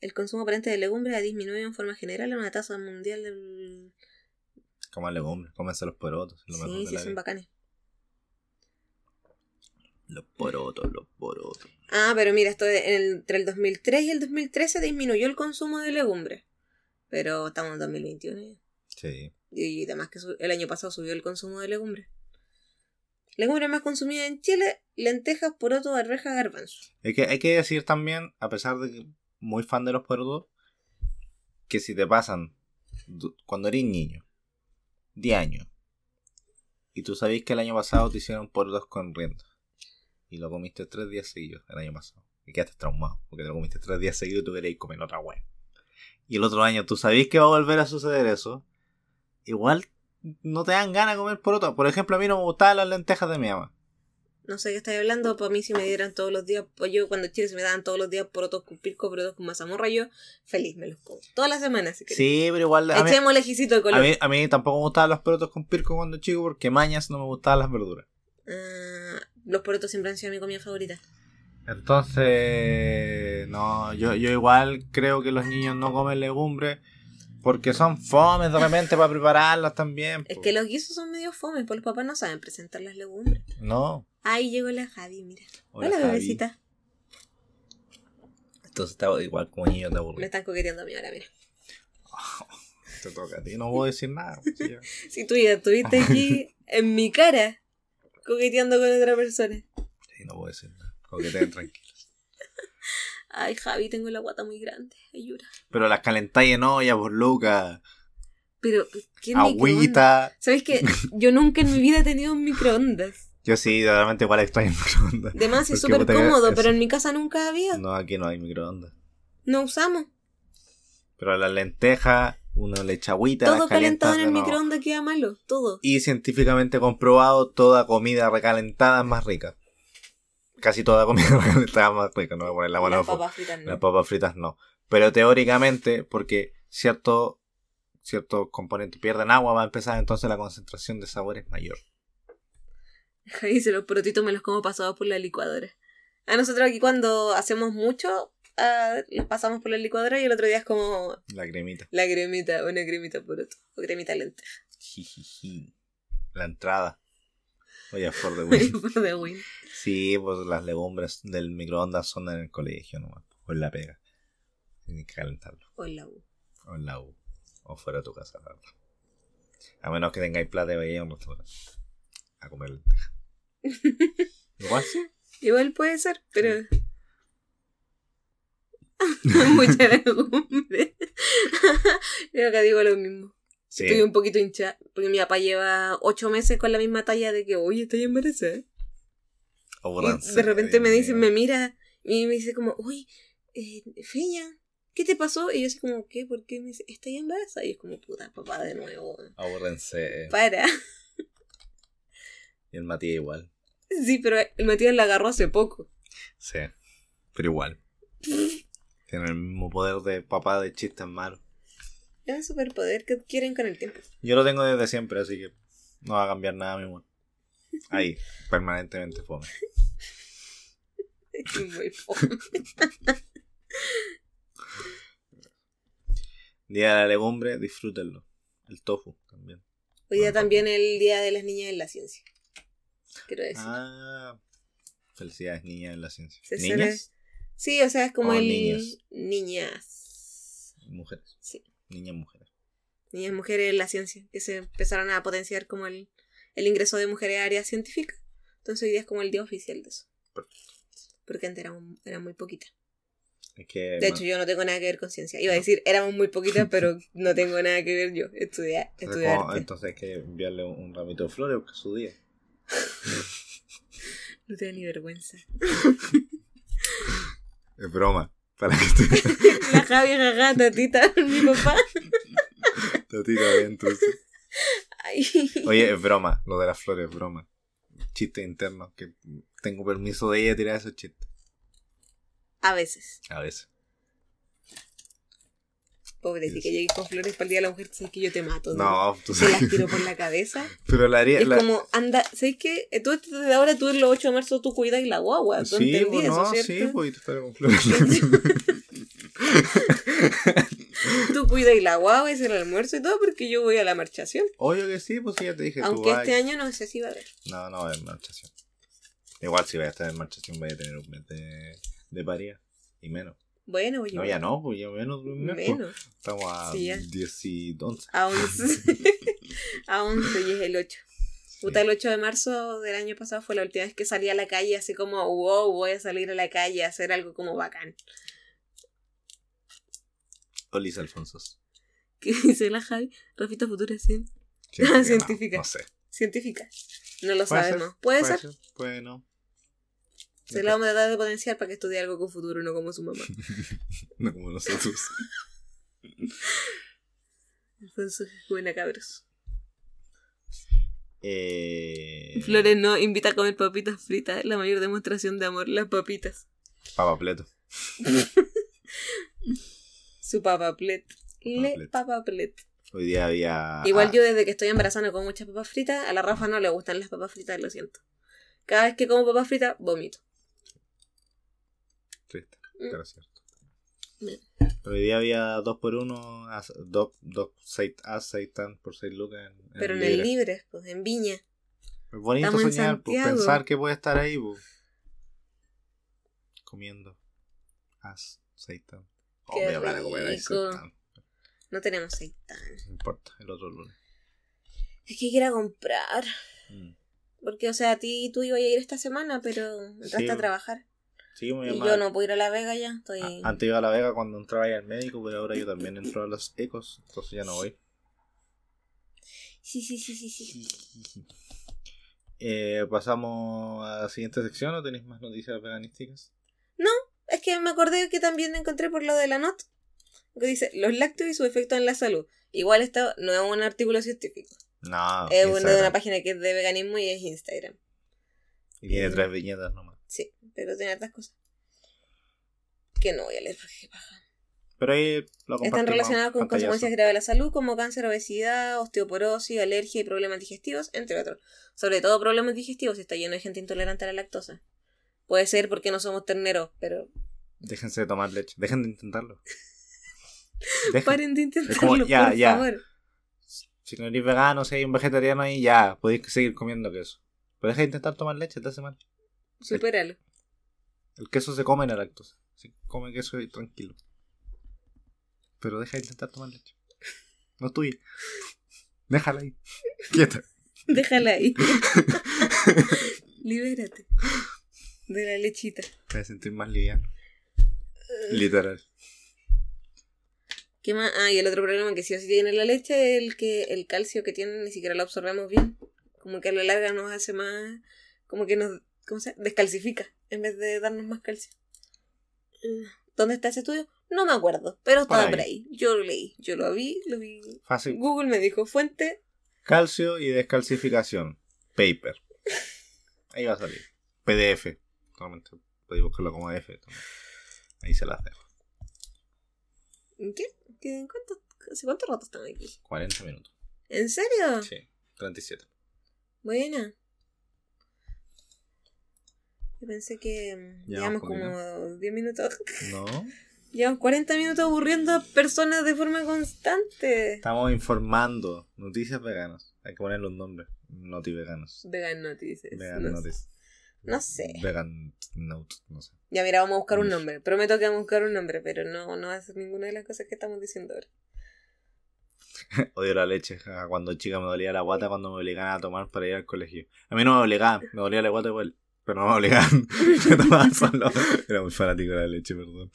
El consumo aparente de legumbres ha disminuido en forma general en una tasa mundial del... Coman legumbres, cómense los porotos. Lo Sí, sí, son vida. bacanes. Los porotos, los porotos. Ah, pero mira, esto de- entre el 2003 y el 2013 disminuyó el consumo de legumbres. Pero estamos en 2021 ya. Sí. Y además que el año pasado subió el consumo de legumbres. Legumbres más consumidas en Chile, lentejas, poroto, arveja, garbanzo. Que hay que decir también, a pesar de que muy fan de los porotos, que si te pasan cuando eres niño, 10 años, y tú sabéis que el año pasado te hicieron porotos con rienda, y lo comiste tres días seguidos el año pasado, y quedaste traumado, porque te lo comiste tres días seguidos y tú queréis comer otra wea. Y el otro año tú sabéis que va a volver a suceder eso, igual no te dan ganas de comer porotos. Por ejemplo, a mí no me gustaban las lentejas de mi mamá. No sé qué estáis hablando, para mí si me dieran todos los días, pues yo cuando Chile se me daban todos los días porotos con pisco, porotos con mazamorra, yo feliz me los como. Todas las semanas, si. Sí, pero igual... Echemos lejicito de color. A mí, a mí tampoco me gustaban los porotos con pirco cuando chico porque mañas no me gustaban las verduras. Ah, los porotos siempre han sido mi comida favorita. Entonces, no, yo, yo igual creo que los niños no comen legumbres porque son fomes de repente para prepararlas también. Es po. que los guisos son medio fomes, pues los papás no saben presentar las legumbres. No. Ahí llegó la Javi, mira. Hola, Hola, bebecita. Entonces está igual como niños de Me aburrido. están coqueteando a mí ahora, mira. [laughs] Te toca a ti, no puedo decir nada. pues, sí. [laughs] Si tú ya estuviste aquí [laughs] en mi cara coqueteando con otra persona. Sí, no puedo decir nada. Coqueteen tranquilos. Ay, Javi, tengo la guata muy grande. Ayuda. Pero las calentáis en olla, por Lucas. Pero, ¿qué? Agüita. ¿Sabes qué? Yo nunca en mi vida he tenido un microondas. Yo sí, realmente igual extraño el microondas. Además es súper que- cómodo, eso- pero en mi casa nunca había. No, aquí no hay microondas. No usamos. Pero las lentejas, uno le echa agüita, Todo calentado en el microondas queda malo. Todo. Y científicamente comprobado, toda comida recalentada es más rica. Casi toda comida [laughs] recalentada es más rica, no voy a poner la mano Las papas fritas no. Las papas fritas no. Pero teóricamente, porque cierto, ciertos componentes pierden agua, va a empezar entonces la concentración de sabor es mayor. [laughs] Dice, los porotitos me los como pasados por la licuadora. A nosotros aquí cuando hacemos mucho, ah, los pasamos por la licuadora y el otro día es como La cremita. la cremita, una cremita poroto. O cremita. Jijiji. La entrada. Oye, for the win. Win. Sí, pues las legumbres del microondas son en el colegio nomás. O en la pega. Tienes que calentarlo. O en la U. O en la U. O fuera de tu casa, la verdad. A menos que tengáis plata y vayáis a un restaurante. A comer lentejas. [laughs] Igual sí. Igual puede ser, pero... [laughs] Mucha [laughs] legumbre. Yo acá digo lo mismo. Sí. Estoy un poquito hinchada. Porque mi papá lleva ocho meses con la misma talla de que, oye, estoy embarazada. Y Aburranse, de repente me eh, dice, me mira y me dice como, uy, eh, Feña, ¿qué te pasó? Y yo así como, ¿qué? ¿Por qué? Me dice, ¿estoy embarazada? Y es como, puta, papá, de nuevo. Abúrrense. Para. Y el Matías igual. Sí, pero el Matías la agarró hace poco. Sí. Pero igual. [laughs] Tiene el mismo poder de papá de chistes malos. Es un superpoder que adquieren con el tiempo. Yo lo tengo desde siempre, así que no va a cambiar nada, mi amor. Ahí, [laughs] permanentemente fome. Muy [laughs] fome. Día de la legumbre, disfrútenlo. El tofu también. Hoy día también el Día de las Niñas en la Ciencia. Quiero decir. Ah, felicidades, niñas en la ciencia. Se ¿Niñas? Sí, o sea, es como O el... niños. Niñas. Mujeres. Sí. Niñas, mujeres. Niñas mujeres en la ciencia. Que se empezaron a potenciar como el, el ingreso de mujeres a áreas científicas. Entonces hoy día es como el día oficial de eso. Perfecto. Porque antes éramos, eran muy poquitas. Es que. De hecho, yo no tengo nada que ver con ciencia. Iba a decir, éramos muy poquitas, pero [laughs] no tengo nada que ver yo. Estudiar, entonces, estudiar arte. entonces hay que enviarle un, un ramito de flores porque es su día. [laughs] No te da ni vergüenza. [laughs] Es broma. Para que [laughs] La Javi, jaja, tatita, [laughs] mi papá. tatita adentro. sí. Ay. Oye, es broma. Lo de las flores es broma. Chiste interno. Que tengo permiso de ella tirar esos chistes. A veces. A veces. Pobre, si Yes. que llegues con flores para el día de la mujer, sabes que yo te mato. ¿no? No, tú Te las sabes. tiro por la cabeza. Pero la haría. Es la- como, anda, ¿sabes qué? Tú desde ahora, tú el 8 de marzo, tú cuidas y la guagua. ¿Tú Sí, pues no, sí, pues y te estaré con flores. [laughs] Tú cuidas y la guagua, es el almuerzo y todo, porque yo voy a la marchación. Obvio que sí, pues ya te dije. Aunque este año no sé si va a haber. No, no va a haber marchación. Igual si vaya a estar en marchación, vaya a tener un mes de, de paría. Y menos. Bueno, oye. No, ya no, pues ya menos. Estamos a Sí, ya. 10 y 11. A 11. [laughs] a 11 y es el 8. Puta, el 8 de marzo del año pasado fue la última vez que salí a la calle, así como, wow, voy a salir a la calle a hacer algo como bacán. Olis Alfonsos. ¿Qué dice la Javi? Rafita Futura 100. Científica, [laughs] no, Científica. No, sé. Científica. No lo Puede sabemos. ser, ¿Puede, ser? Puede no. Se la vamos a tratar de potenciar para que estudie algo con futuro, no como su mamá. [laughs] No como nosotros. [laughs] Entonces, buena cabros. eh... Flores no invita a comer papitas fritas, es la mayor demostración de amor, las papitas. Papapleto. [laughs] Su papaplet. Le Papaplet. Hoy día había. Igual ah, yo desde que estoy embarazada como muchas papas fritas, a la Rafa no le gustan las papas fritas, lo siento. Cada vez que como papas fritas, vomito. Triste, Mm. pero cierto. Pero hoy día había 2 por 1 dos, dos aceitan por 6 lucas. En, en Pero en el libre, pues en Viña. Es bonito Estamos soñar, pues, pensar que puede estar ahí, pues. Comiendo. Aceitan. Oh, me ganas de comer aceitan. No tenemos seitán. No importa, el otro lunes. Es que quiero comprar. Mm. Porque, o sea, a ti tú ibas a ir esta semana, pero entraste Sí. a trabajar. Sí, Y yo no puedo ir a La Vega ya. Estoy... A- Antes iba a la Vega cuando entraba ahí al médico, pero ahora yo también entro a los ecos, entonces ya no voy. Sí, sí, sí, sí, sí. [laughs] Eh, Pasamos a la siguiente sección o tenéis más noticias veganísticas? Es que me acordé que también encontré por lo de la nota. Que dice, los lácteos y su efecto en la salud. Igual esto no es un artículo científico. No, es una de una página que es de veganismo y es Instagram. Y tiene tres viñetas nomás. Sí, pero tiene hartas cosas. Que no voy a leer porque paja. Pero ahí lo. Están relacionados con pantallazo. consecuencias graves de la salud como cáncer, obesidad, osteoporosis, alergia y problemas digestivos, entre otros. Sobre todo problemas digestivos, está lleno de gente intolerante a la lactosa. Puede ser porque no somos terneros, pero Déjense de tomar leche. Dejen de intentarlo. [laughs] Dejen. paren de intentarlo, como, ya, por ya. favor. Si no eres vegano, si hay un vegetariano ahí, ya, podéis seguir comiendo queso. Pero deja de intentar tomar leche, te hace mal. Supéralo. El queso se come en la lactosa. Se come queso y tranquilo. Pero deja de intentar tomar leche. No es tuya. Déjala ahí. Quieta. Déjala ahí. [laughs] Libérate. De la lechita. Me voy a sentir más liviano. Literal. ¿Qué más? Ah, y el otro problema que sí o sí tiene la leche es el que el calcio que tiene ni siquiera lo absorbemos bien. Como que a la larga nos hace más. Como que nos. ¿Cómo se llama? Descalcifica en vez de darnos más calcio. Mm, ¿Dónde está ese estudio? No me acuerdo, pero Por estaba ahí. por ahí. Yo lo leí, yo lo vi, lo vi. Fácil. Google me dijo fuente. Calcio y descalcificación. Paper. Ahí va a salir. PDF. Solamente podéis buscarlo como F. Ahí se las dejo. ¿En ¿Qué? ¿Qué? ¿En cuánto, ¿Hace cuánto rato están aquí? 40 minutos. ¿En serio? Sí. 37. Buena. Yo pensé que mm, Llevamos como 10 minutos. No. [laughs] Llevamos 40 minutos aburriendo a personas de forma constante. Estamos informando. Noticias veganas. Hay que ponerle un nombre. Noti veganos. Vegan Noticias. Vegan no, no sé. Vegan Note. No sé. Ya mira, vamos a buscar un nombre. Prometo que vamos a buscar un nombre, pero no, no va a ser ninguna de las cosas que estamos diciendo ahora. [laughs] Odio la leche. Cuando chica me dolía la guata cuando me obligaban a tomar para ir al colegio. A mí no me obligaban. Me dolía la guata igual. Pero no me obligaban. Yo [laughs] tomaba solo. Era muy fanático de la leche, perdón.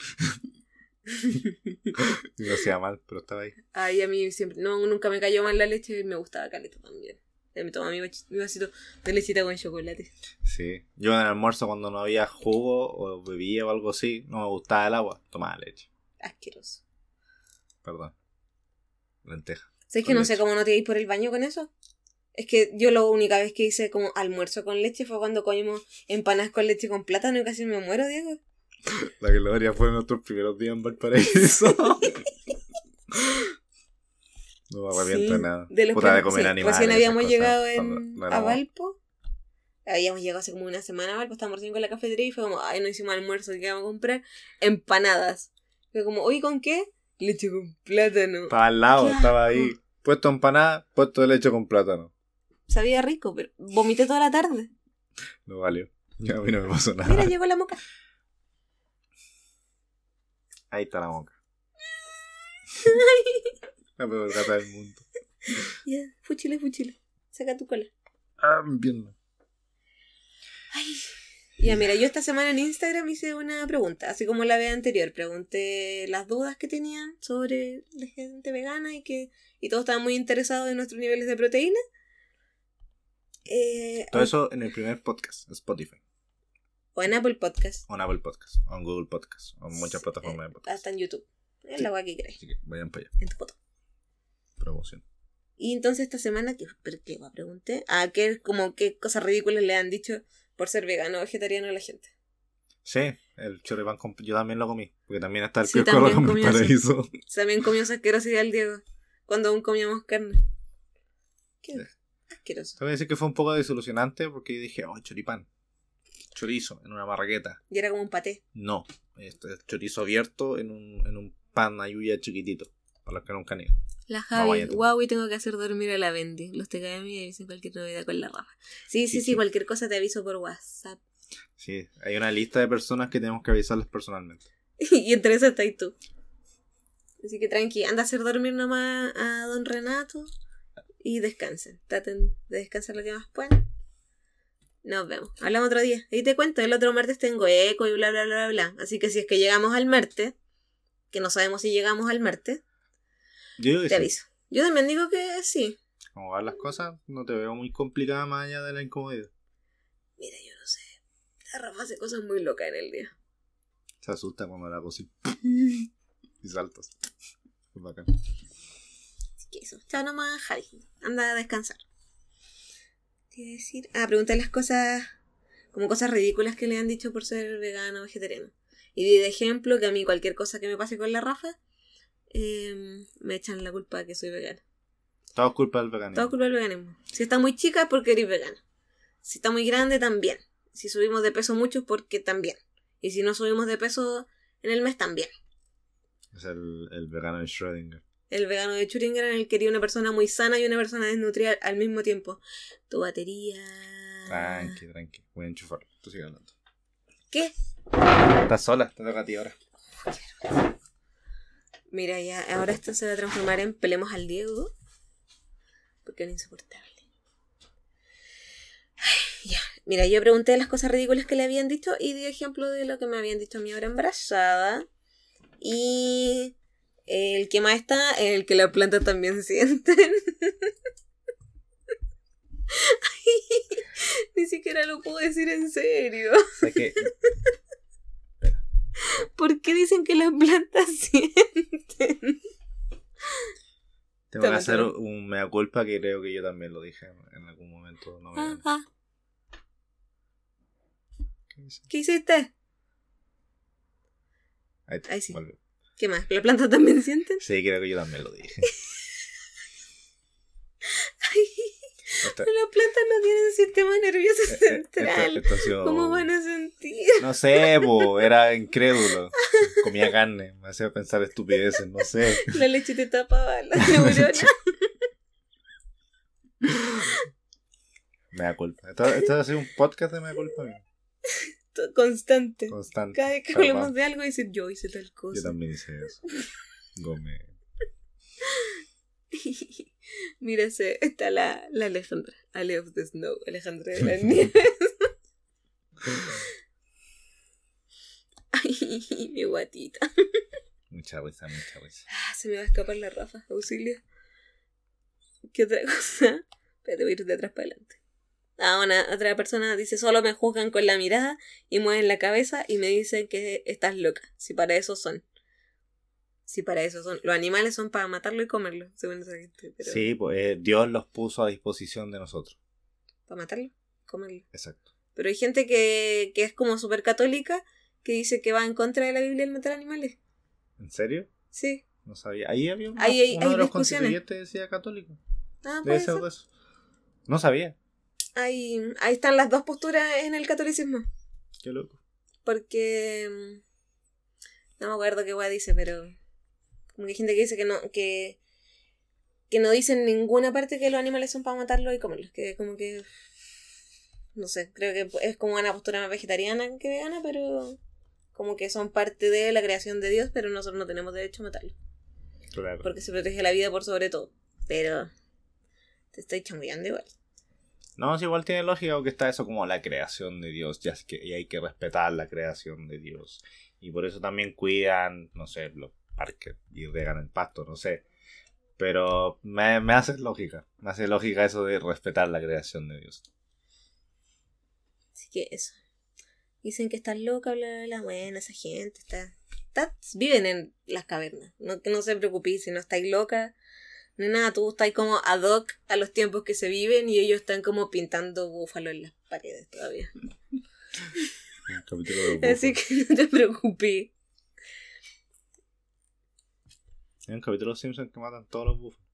[laughs] Lo hacía mal, pero estaba ahí. Ay, a mí siempre, no, nunca me cayó mal la leche y me gustaba caleta también. Ya Me tomaba mi, mi vasito de lechita con chocolate. Sí. Yo en el almuerzo cuando no había jugo o bebía o algo así, no me gustaba el agua, tomaba leche. Asqueroso. Perdón. Lenteja. ¿Sabes que no sé cómo no te ir por el baño con eso? Es que yo la única vez que hice como almuerzo con leche fue cuando comimos empanadas con leche con plátano y casi me muero, Diego. [laughs] La gloria fue nuestros primeros días en Valparaíso. [laughs] no me arrepiento Sí, nada. de los Puta de comer sí, animales. Recién habíamos cosas, llegado en, no a Valpo. Habíamos llegado hace como una semana a Valpo, estábamos recién con la cafetería y fue como, ay, no hicimos almuerzo, ¿qué vamos a comprar? Empanadas. Fue como, oye, ¿con qué? Leche con plátano. Estaba al lado, estaba ahí. Puesto empanada, puesto de leche con plátano. Sabía rico, pero vomité toda la tarde. No valió. Ya a mí no me pasó nada. Mira, llegó la moca. Ahí está la boca. [laughs] la peor gata del mundo. Ya, fuchile, fuchile. Saca tu cola. Ah, mi pierna. Ya, mira, yo esta semana en Instagram hice una pregunta, así como la vez anterior. Pregunté las dudas que tenían sobre la gente vegana y que y todos estaban muy interesados en nuestros niveles de proteína. Eh, Todo eso en el primer podcast, Spotify. o en Apple Podcast. O en Apple Podcast. O en Google Podcast. O en muchas plataformas de podcast. Hasta en YouTube. Es la guay que queráis. Así que vayan para allá. En tu foto. Promoción. Y entonces esta semana, ¿qué, pero qué me pregunté? Ah, ¿qué, como, qué cosas ridículas le han dicho por ser vegano o vegetariano a la gente? Sí, el choripán con- yo también lo comí. Porque también está el Sí, también con mi eso. paraíso. También comió esa asquerosidad el Diego. Cuando aún comíamos carne. Qué Sí. Asqueroso. Te voy a decir que fue un poco desilusionante porque yo dije, oh, choripán. Chorizo en una marraqueta. Y era como un paté. No, este es chorizo abierto en un, en un pan ayuya chiquitito. Para los que nunca han ido. La Javi, guau, y tengo que hacer dormir a la Bendy. Los te caen y dicen cualquier novedad con la Rafa. Sí, sí, Sí, sí, sí. cualquier cosa te aviso por WhatsApp. Sí, hay una lista de personas que tenemos que avisarles personalmente. [laughs] y entre esas estás tú. Así que tranqui, anda a hacer dormir nomás a don Renato y descansen. Traten de descansar lo que más puedan. Nos vemos. Hablamos otro día. Y te cuento, el otro martes tengo eco y bla, bla, bla, bla. Así que si es que llegamos al martes, que no sabemos si llegamos al martes, Yo digo que te sí. aviso. Yo también digo que sí. Como van las cosas, no te veo muy complicada más allá de la incomodidad. Mira, yo no sé. La Rafa hace cosas muy locas en el día. Se asusta cuando la hago así. [laughs] Y saltas. Es bacán. Que eso. Chao nomás, Javi. Anda a descansar. ¿Qué decir? Ah, pregunté las cosas. Como cosas ridículas que le han dicho por ser vegano o vegetariano. Y di de ejemplo que a mí cualquier cosa que me pase con la Rafa, eh, me echan la culpa de que soy vegana. Todo es culpa del veganismo. Todo culpa del veganismo. Si está muy chica es porque eres vegana. Si está muy grande, también. Si subimos de peso mucho, porque también. Y si no subimos de peso en el mes, también. Es el, el vegano de Schrödinger. El vegano de Schrödinger en el quería una persona muy sana y una persona desnutrida al mismo tiempo. Tu batería. Tranqui, tranqui. Voy a enchufarlo. Tú sigue hablando. ¿Qué? Estás sola, te toca a ti ahora. Mira, ya, ahora esto se va a transformar en Pelemos al Diego. Porque es insoportable. Ay, ya. Mira, yo pregunté las cosas ridículas que le habían dicho y di ejemplo de lo que me habían dicho a mí ahora embarazada. Y el que más está, el que la planta también sienten. Ay, [laughs] Ni siquiera lo puedo decir en serio. O sea que ¿Por qué dicen que las plantas [laughs] sienten? tengo que hacer un mea culpa que creo que yo también lo dije en algún momento. No. ¿Qué hiciste? Ahí, Ahí sí. ¿Qué más? ¿La planta también sienten? Sí, creo que yo también lo dije. Esta- Las plantas no tienen sistema nervioso eh, eh, central. esto- esto ha sido- ¿Cómo van a sentir? No sé, po, era incrédulo. Comía carne, me hacía pensar estupideces, no sé. La leche te tapaba la [laughs] neurona. Me da culpa. Esto, esto ha sido un podcast de me da culpa mío. Constante. Constante. Cada vez que cual. de algo, decir yo hice tal Yo cosa. también hice eso. [laughs] Gómez. [laughs] Mira, ese- está la, la Alejandra. Ale of the Snow. Alejandra de la [laughs] nieve. Ay, mi guatita. Mucha risa, mucha risa. Ah, se me va a escapar la Rafa, auxilio. ¿Qué otra cosa? Espérate, voy a ir de atrás para adelante. Ah, una otra persona dice, solo me juzgan con la mirada y mueven la cabeza y me dicen que estás loca. Si para eso son. Si para eso son. Los animales son para matarlo y comerlo, según esa gente. Pero Sí, pues eh, Dios los puso a disposición de nosotros. Para matarlo, comerlo. Exacto. Pero hay gente que, que es como súper católica que dice que va en contra de la Biblia el matar animales. ¿En serio? Sí. No sabía. Ahí había Ahí hay- uno hay de los constituyentes decía católico. Ah, Debe ser ser. de eso. No sabía. Ahí, ahí están las dos posturas en el catolicismo. Qué loco. Porque. mm, No me acuerdo qué weá dice, pero. Como que hay gente que dice que no. que. que no dice en ninguna parte que los animales son para matarlos y comerlos. Que como que. No sé, creo que es como una postura más vegetariana que vegana, pero. Como que son parte de la creación de Dios, pero nosotros no tenemos derecho a matarlos. Claro. Porque se protege la vida por sobre todo. Pero. Te estoy chambeando igual. No, sí, igual tiene lógica porque está eso como la creación de Dios, ya es que y hay que respetar la creación de Dios. Y por eso también cuidan, no sé, los parques y regan el pasto, no sé. Pero me, me hace lógica, me hace lógica eso de respetar la creación de Dios. Así que eso. Dicen que estás loca, bla, bla, bla. Bueno, esa gente está, está- Viven en las cavernas. No, no se preocupéis si no estáis loca. Nada, tú estás como ad hoc a los tiempos que se viven y ellos están como pintando búfalo en las paredes todavía. Así que [laughs] no te preocupes. Hay un capítulo de los Simpsons que matan todos los búfalos.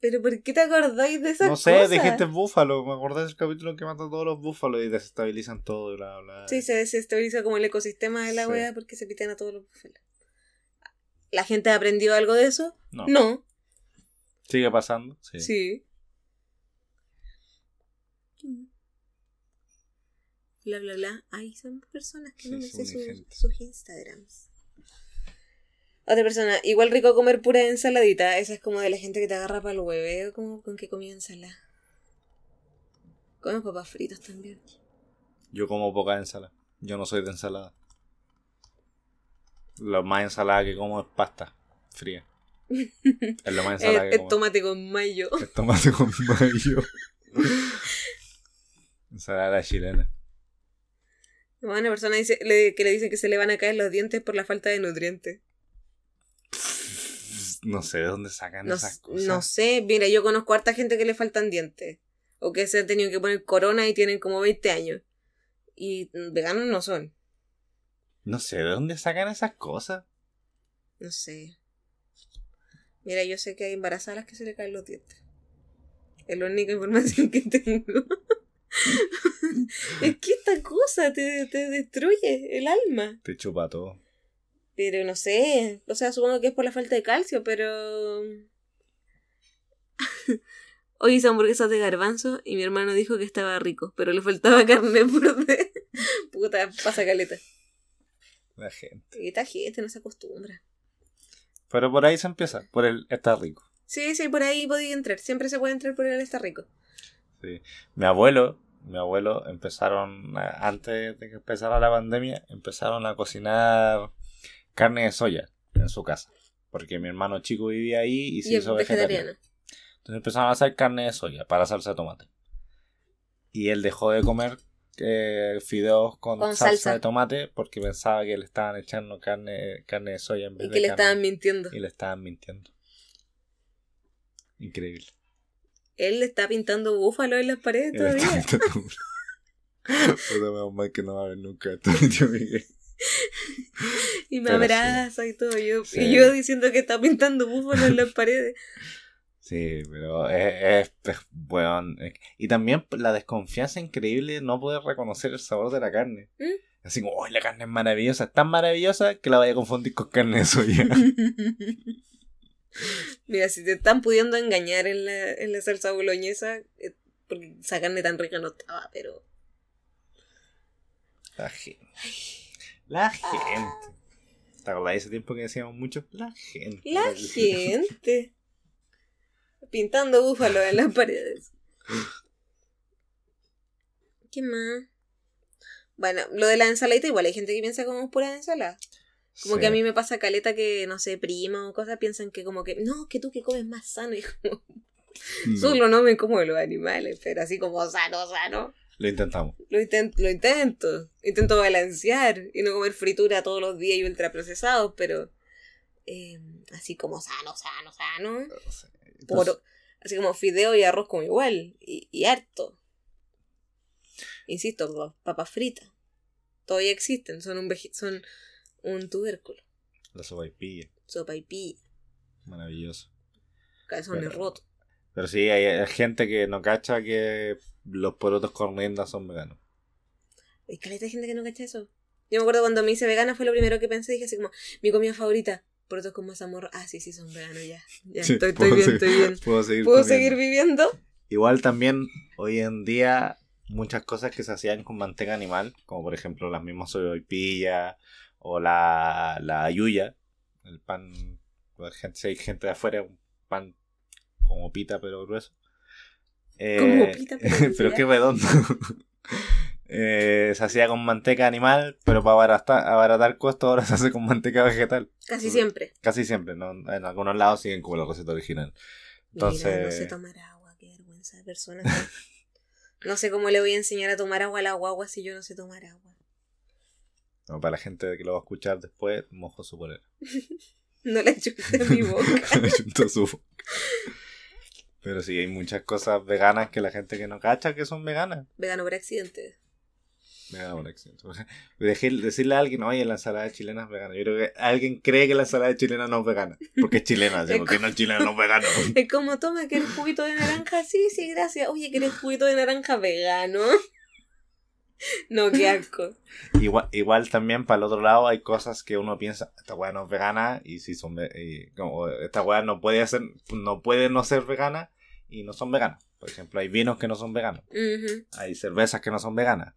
Pero ¿por qué te acordáis de esas No sé, cosas? dijiste búfalo, me acordé del capítulo que matan todos los búfalos y desestabilizan todo y bla bla. Sí, se desestabiliza como el ecosistema de la Sí. wea porque se pitan a todos los búfalos. ¿La gente ha aprendido algo de eso? No. No. Sigue pasando. Sí. Sí. Bla, bla, bla. Ay, son personas que no Sí, me son sé sus, sus Instagrams. Otra persona, igual rico comer pura ensaladita. Esa es como de la gente que te agarra para el hueveo, como con que comía ensalada. Comen papas fritas también. Yo como poca ensalada. Yo no soy de ensalada. Lo más ensalada que como es pasta fría. [laughs] Es lo más ensalada El, que el tomate con mayo. Es tomate con mayo. ensalada chilena. Una persona dice, le- que le dicen que se le van a caer los dientes por la falta de nutrientes. No sé de dónde sacan No, esas cosas. no sé, mira, yo conozco a harta gente que le faltan dientes. O que se han tenido que poner corona y tienen como 20 años. Y veganos no son. No sé de dónde sacan esas cosas. No sé. Mira, yo sé que hay embarazadas que se le caen los dientes. Es la única información que tengo. [laughs] es que esta cosa te, te destruye el alma. Te chupa todo. Pero no sé. O sea, supongo que es por la falta de calcio, pero. [laughs] Hoy hice hamburguesas de garbanzo y mi hermano dijo que estaba rico, pero le faltaba [laughs] carne por de... Puta, pasa caleta. La gente. Y esta gente no se acostumbra. Pero por ahí se empieza. Por el está rico. Sí, sí, por ahí podía entrar. Siempre se puede entrar por el está rico. Sí. Mi abuelo, mi abuelo empezaron, antes de que empezara la pandemia, empezaron a cocinar carne de soya en su casa. Porque mi hermano chico vivía ahí y se Y hizo vegetariano. Entonces empezaron a hacer carne de soya para salsa de tomate. Y él dejó de comer eh, fideos con, Con salsa, salsa. de tomate porque pensaba que le estaban echando carne, carne de soya en vez Y de que le carne. estaban mintiendo. Y le estaban mintiendo. Increíble. Él le está pintando búfalo en las paredes todavía. [laughs] Puta, menos mal que no va a ver nunca. [laughs] Y me Pero sí. abraza y todo. Yo, Sí. Y yo diciendo que está pintando búfalo en las paredes. Sí, pero es, es. Es- Y también la desconfianza increíble de no poder reconocer el sabor de la carne. ¿Mm? Así como, "Uy, la carne es maravillosa, es tan maravillosa que la vaya a confundir con carne de soya. [laughs] Mira, si te están pudiendo engañar en la, en la salsa boloñesa, eh, porque esa carne tan rica no estaba, pero. La gente. La gente. ¿Te acordás de ese tiempo que decíamos mucho? La gente. La gente. Pintando búfalo en las [laughs] paredes. ¿Qué más? Bueno, lo de la ensaladita, igual hay gente que piensa como pura ensalada. Como Sí. que a mí me pasa caleta que, no sé, prima o cosas piensan que como que, no, que tú que comes más sano. [laughs] Y como, No, solo no me como de los animales, pero así como sano, sano. Lo intentamos. Lo intento, lo intento. Intento balancear y no comer fritura todos los días y ultraprocesados, pero eh, así como sano, sano, sano. No sé. Por, Entonces, así como fideo y arroz como igual. Y, y harto. Insisto, pa- papas fritas. Todavía existen, son un son un tubérculo. la sopaipilla. Sopa y pilla, Maravilloso. calzones Pero- rotos. Pero sí, hay, hay gente que no cacha que los porotos con rienda son veganos. Hay caleta de gente que no cacha eso. Yo me acuerdo cuando me hice vegana fue lo primero que pensé. Dije así como, mi comida favorita. Porotos con mazamorra. Ah, sí, sí, son veganos ya. Ya, Sí, estoy, estoy bien, seguir- estoy bien. [laughs] Puedo seguir ¿Puedo seguir viviendo? Igual también hoy en día muchas cosas que se hacían con manteca animal, como por ejemplo las mismas sopaipillas o la, la yuya, el pan, gente, si hay gente de afuera, un pan como pita pero grueso. Eh, Como pita, pero [laughs] pero qué redondo. [laughs] Eh, se hacía con manteca animal, pero para abaratar, abaratar costos ahora se hace con manteca vegetal. Casi siempre. Casi siempre, ¿no? En algunos lados siguen como la receta original. Mira, Entonces- no sé tomar agua. Qué vergüenza de persona. [laughs] No sé cómo le voy a enseñar a tomar agua a la guagua si yo no sé tomar agua. No, para la gente que lo va a escuchar después, mojo su polera. [laughs] No le en mi boca. [laughs] A su boca. Pero sí, hay muchas cosas veganas que la gente que no cacha que son veganas. Vegano por accidente. Vegana por accidente. [laughs] Dejé- decirle a alguien, oye, la ensalada chilena es vegana. Yo creo que alguien cree que la ensalada chilena no es vegana. Porque es chilena, [laughs] ¿sí? porque no es chilena, no es vegano. [laughs] Es como, toma, ¿quieres juguito de naranja? Sí, sí, gracias. Oye, ¿quieres juguito de naranja vegano? No, qué asco. Igual, igual también para el otro lado hay cosas que uno piensa, esta weá no es vegana y si son y como, esta weá no puede ser, no puede no ser vegana y no son veganas. Por ejemplo, hay vinos que no son veganos. Hay cervezas que no son veganas.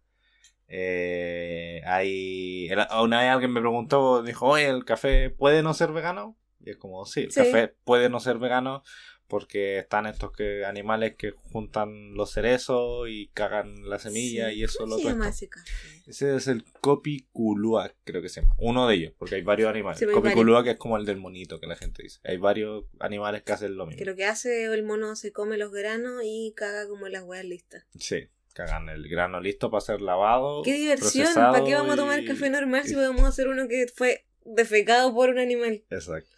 Eh, hay una vez alguien me preguntó, dijo, oye, ¿el café puede no ser vegano? Y es como, sí, el Sí. café puede no ser vegano porque están estos que animales que juntan los cerezos y cagan la semilla Sí. y eso ¿Cómo lo se llama ese café? Ese es el Copiculua, creo que se llama. Uno de ellos, porque hay varios animales. Sí, Copiculua que es como el del monito que la gente dice. Hay varios animales que hacen lo mismo. Que lo que hace el mono se come los granos y caga como las hueas listas. Sí, cagan el grano listo para ser lavado. ¡Qué diversión! ¿Para qué vamos a tomar y- café normal si y- podemos hacer uno que fue defecado por un animal? Exacto.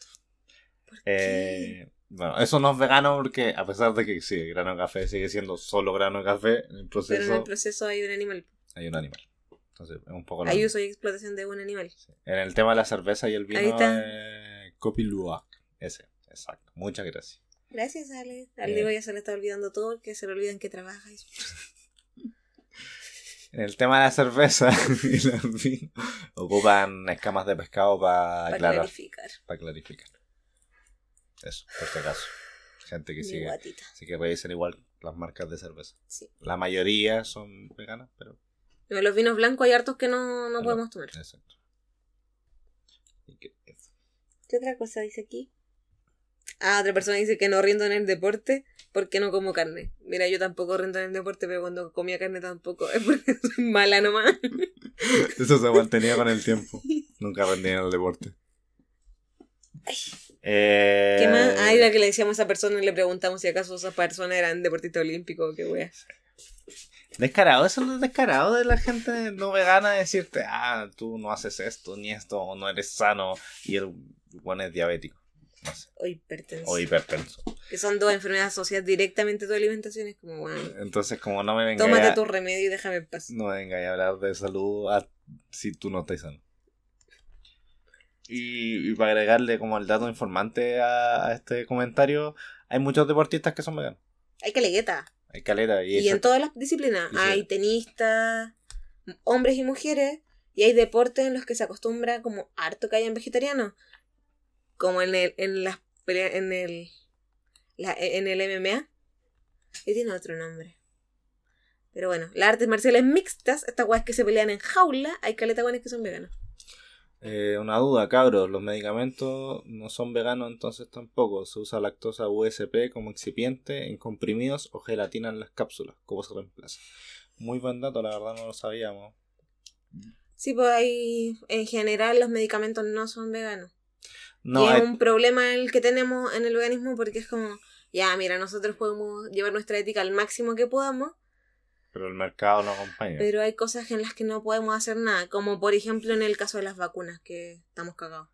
¿Por Eh, bueno, eso no es vegano porque a pesar de que sí, el grano de café sigue siendo solo grano de café, en el Pero proceso en el proceso hay un animal. hay un animal. Entonces es un poco Hay uso y explotación de un animal. En el tema de la cerveza y el vino, Ahí está. eh, Copiluac. Ese, exacto. Muchas gracias. Gracias, Ale. Al. Diego ya se le está olvidando todo porque se le olvidan que trabaja. y- En el tema de la cerveza [laughs] y ocupan escamas de pescado para Para aclarar, clarificar. para clarificar. Eso, por si acaso. Gente que Mi sigue. guatita. Así que revisen igual las marcas de cerveza. Sí. La mayoría son veganas, pero No, los vinos blancos hay hartos que no, no No. podemos tomar. exacto. ¿Qué otra cosa dice aquí? Ah, otra persona dice que no rindo en el deporte porque no como carne. Mira, yo tampoco rindo en el deporte, pero cuando comía carne tampoco. [laughs] Es porque soy mala nomás. [laughs] Eso se mantenía con el tiempo. Nunca rendí en el deporte. Eh, ¿Qué más? Ah, la que le decíamos a esa persona y le preguntamos si acaso esa persona era deportista olímpico o qué wea. Descarado, eso no es descarado de la gente no vegana decirte, ah, tú no haces esto ni esto, o no eres sano, y el bueno es diabético, no sé, O hipertensión. o hipertenso. Que son dos enfermedades asociadas directamente a tu alimentación. Es como, bueno, Entonces, como no me venga tómate a, tu remedio y déjame en paz. no venga a hablar de salud a- si tú no estás sano. Y, y para agregarle como el dato informante a, a este comentario, hay muchos deportistas que son veganos. Hay calegueta. Hay caleta y, Y, en todas las disciplinas. Hay tenistas, hombres y mujeres. Y hay deportes en los que se acostumbra como harto que hayan vegetarianos. Como en el, en las en el la- en el MMA. Y tiene otro nombre. Pero bueno, las artes marciales mixtas, estas weas que se pelean en jaula, hay caleta guanes que son veganos. Eh, una duda, cabros, los medicamentos no son veganos entonces tampoco. Se usa lactosa USP como excipiente en comprimidos o gelatina en las cápsulas. ¿Cómo se reemplaza? Muy buen dato, la verdad no lo sabíamos. Sí, pues hay, en general los medicamentos no son veganos. No, y es hay- un problema el que tenemos en el veganismo porque es como, ya, mira, nosotros podemos llevar nuestra ética al máximo que podamos, pero el mercado no acompaña. pero hay cosas en las que no podemos hacer nada, como por ejemplo en el caso de las vacunas, que estamos cagados.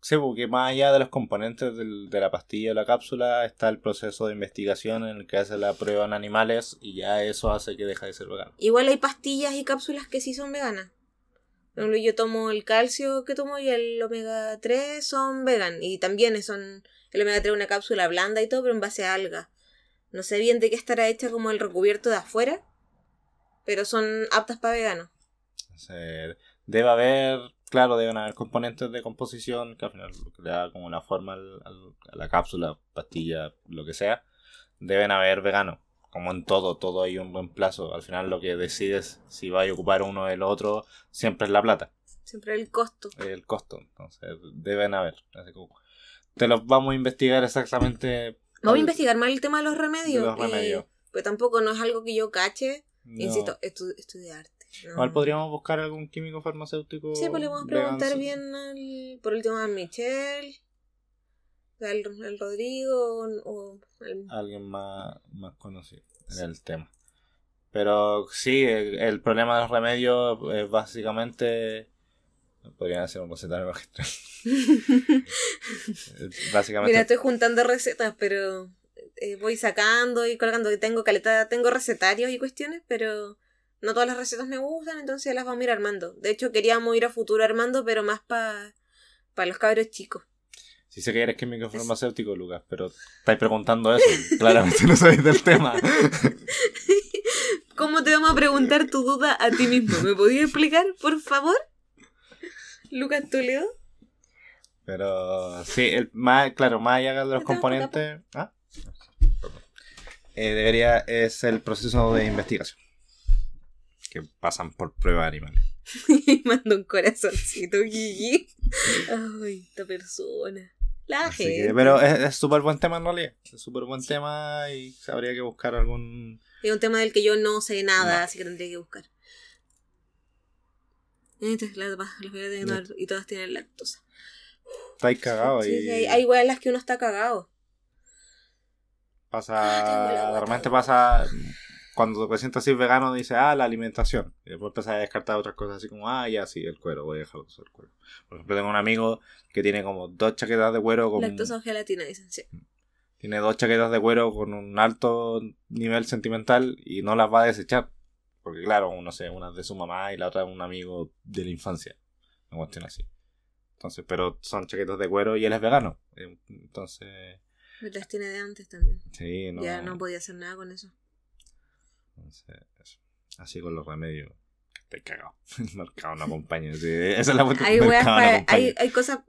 Sí, porque más allá de los componentes del- de la pastilla o la cápsula está el proceso de investigación en el que hace la prueba en animales y ya eso hace que deja de ser vegano. Igual hay pastillas y cápsulas que sí son veganas. Yo tomo el calcio que tomo y el omega 3 son vegan. Y también son el omega 3 una cápsula blanda y todo, pero en base a algas. No sé bien de qué estará hecha como el recubierto de afuera, pero son aptas para veganos. Debe haber, claro, deben haber componentes de composición que al final le da como la forma al- al- a la cápsula, pastilla, lo que sea. Deben haber veganos. Como en todo, todo hay un reemplazo. Al final lo que decides si va a ocupar uno del otro siempre es la plata, Siempre el costo. el costo. Entonces, deben haber. Así como, te los vamos a investigar exactamente. Vamos a investigar más el tema de los remedios. de los remedios. eh, pues tampoco no es algo que yo cache. No. Insisto, estu- estudiarte. No. Igual podríamos buscar algún químico farmacéutico. Sí, pues le vamos a vegano, preguntar bien al, por último a Michelle, al, al Rodrigo o, o al- alguien más, más conocido en el tema. Pero sí, el, el problema de los remedios es básicamente. Podrían hacer un recetario magistral. [laughs] Básicamente. Mira, estoy juntando recetas, pero eh, voy sacando y colgando. Tengo caleta, tengo recetarios y cuestiones, pero no todas las recetas me gustan, entonces las vamos a ir armando. De hecho, queríamos ir a futuro armando, pero más para los cabros chicos. Si sé que eres químico farmacéutico, Lucas, pero estáis preguntando eso. [laughs] Claramente no sabéis del tema. [laughs] ¿Cómo te vamos a preguntar tu duda a ti mismo? ¿Me podías explicar, por favor? Lucas Toledo. Pero sí, el, más, claro, más allá de los ¿Estamos componentes. ¿Ah? Eh, debería, es el proceso de investigación. Que pasan por pruebas animales. Y [laughs] mando un corazoncito, Gigi. Ay, esta persona. La Así gente. que- pero es súper buen tema en realidad. Es súper buen tema y habría que buscar algún. Es un tema del que yo no sé nada, No. así que tendría que buscar. Las, las y todas tienen lactosa. Estáis cagados Sí, y sí, hay, hay en las que uno está cagado. Ah, pasa. guata De repente pasa. Cuando te sientes así vegano, dice, ah, la alimentación. Y después empiezas a descartar otras cosas así como, ah, ya sí, el cuero, voy a dejar de usar el cuero. Por ejemplo, tengo un amigo que tiene como dos chaquetas de cuero con. Lactosa o gelatina, dicen, sí. Tiene dos chaquetas de cuero con un alto nivel sentimental y no las va a desechar. Porque claro, no sé, una es de su mamá y la otra es un amigo de la infancia. Una cuestión así. Entonces, pero son chaquetas de cuero y él es vegano. Entonces, Las tiene de antes también. sí, no. Ya no podía hacer nada con eso. Entonces, eso. Así con los remedios. Estoy cagado. [laughs] El mercado no acompaña. sí, esa es la cuestión. Hay, no hay, hay cosas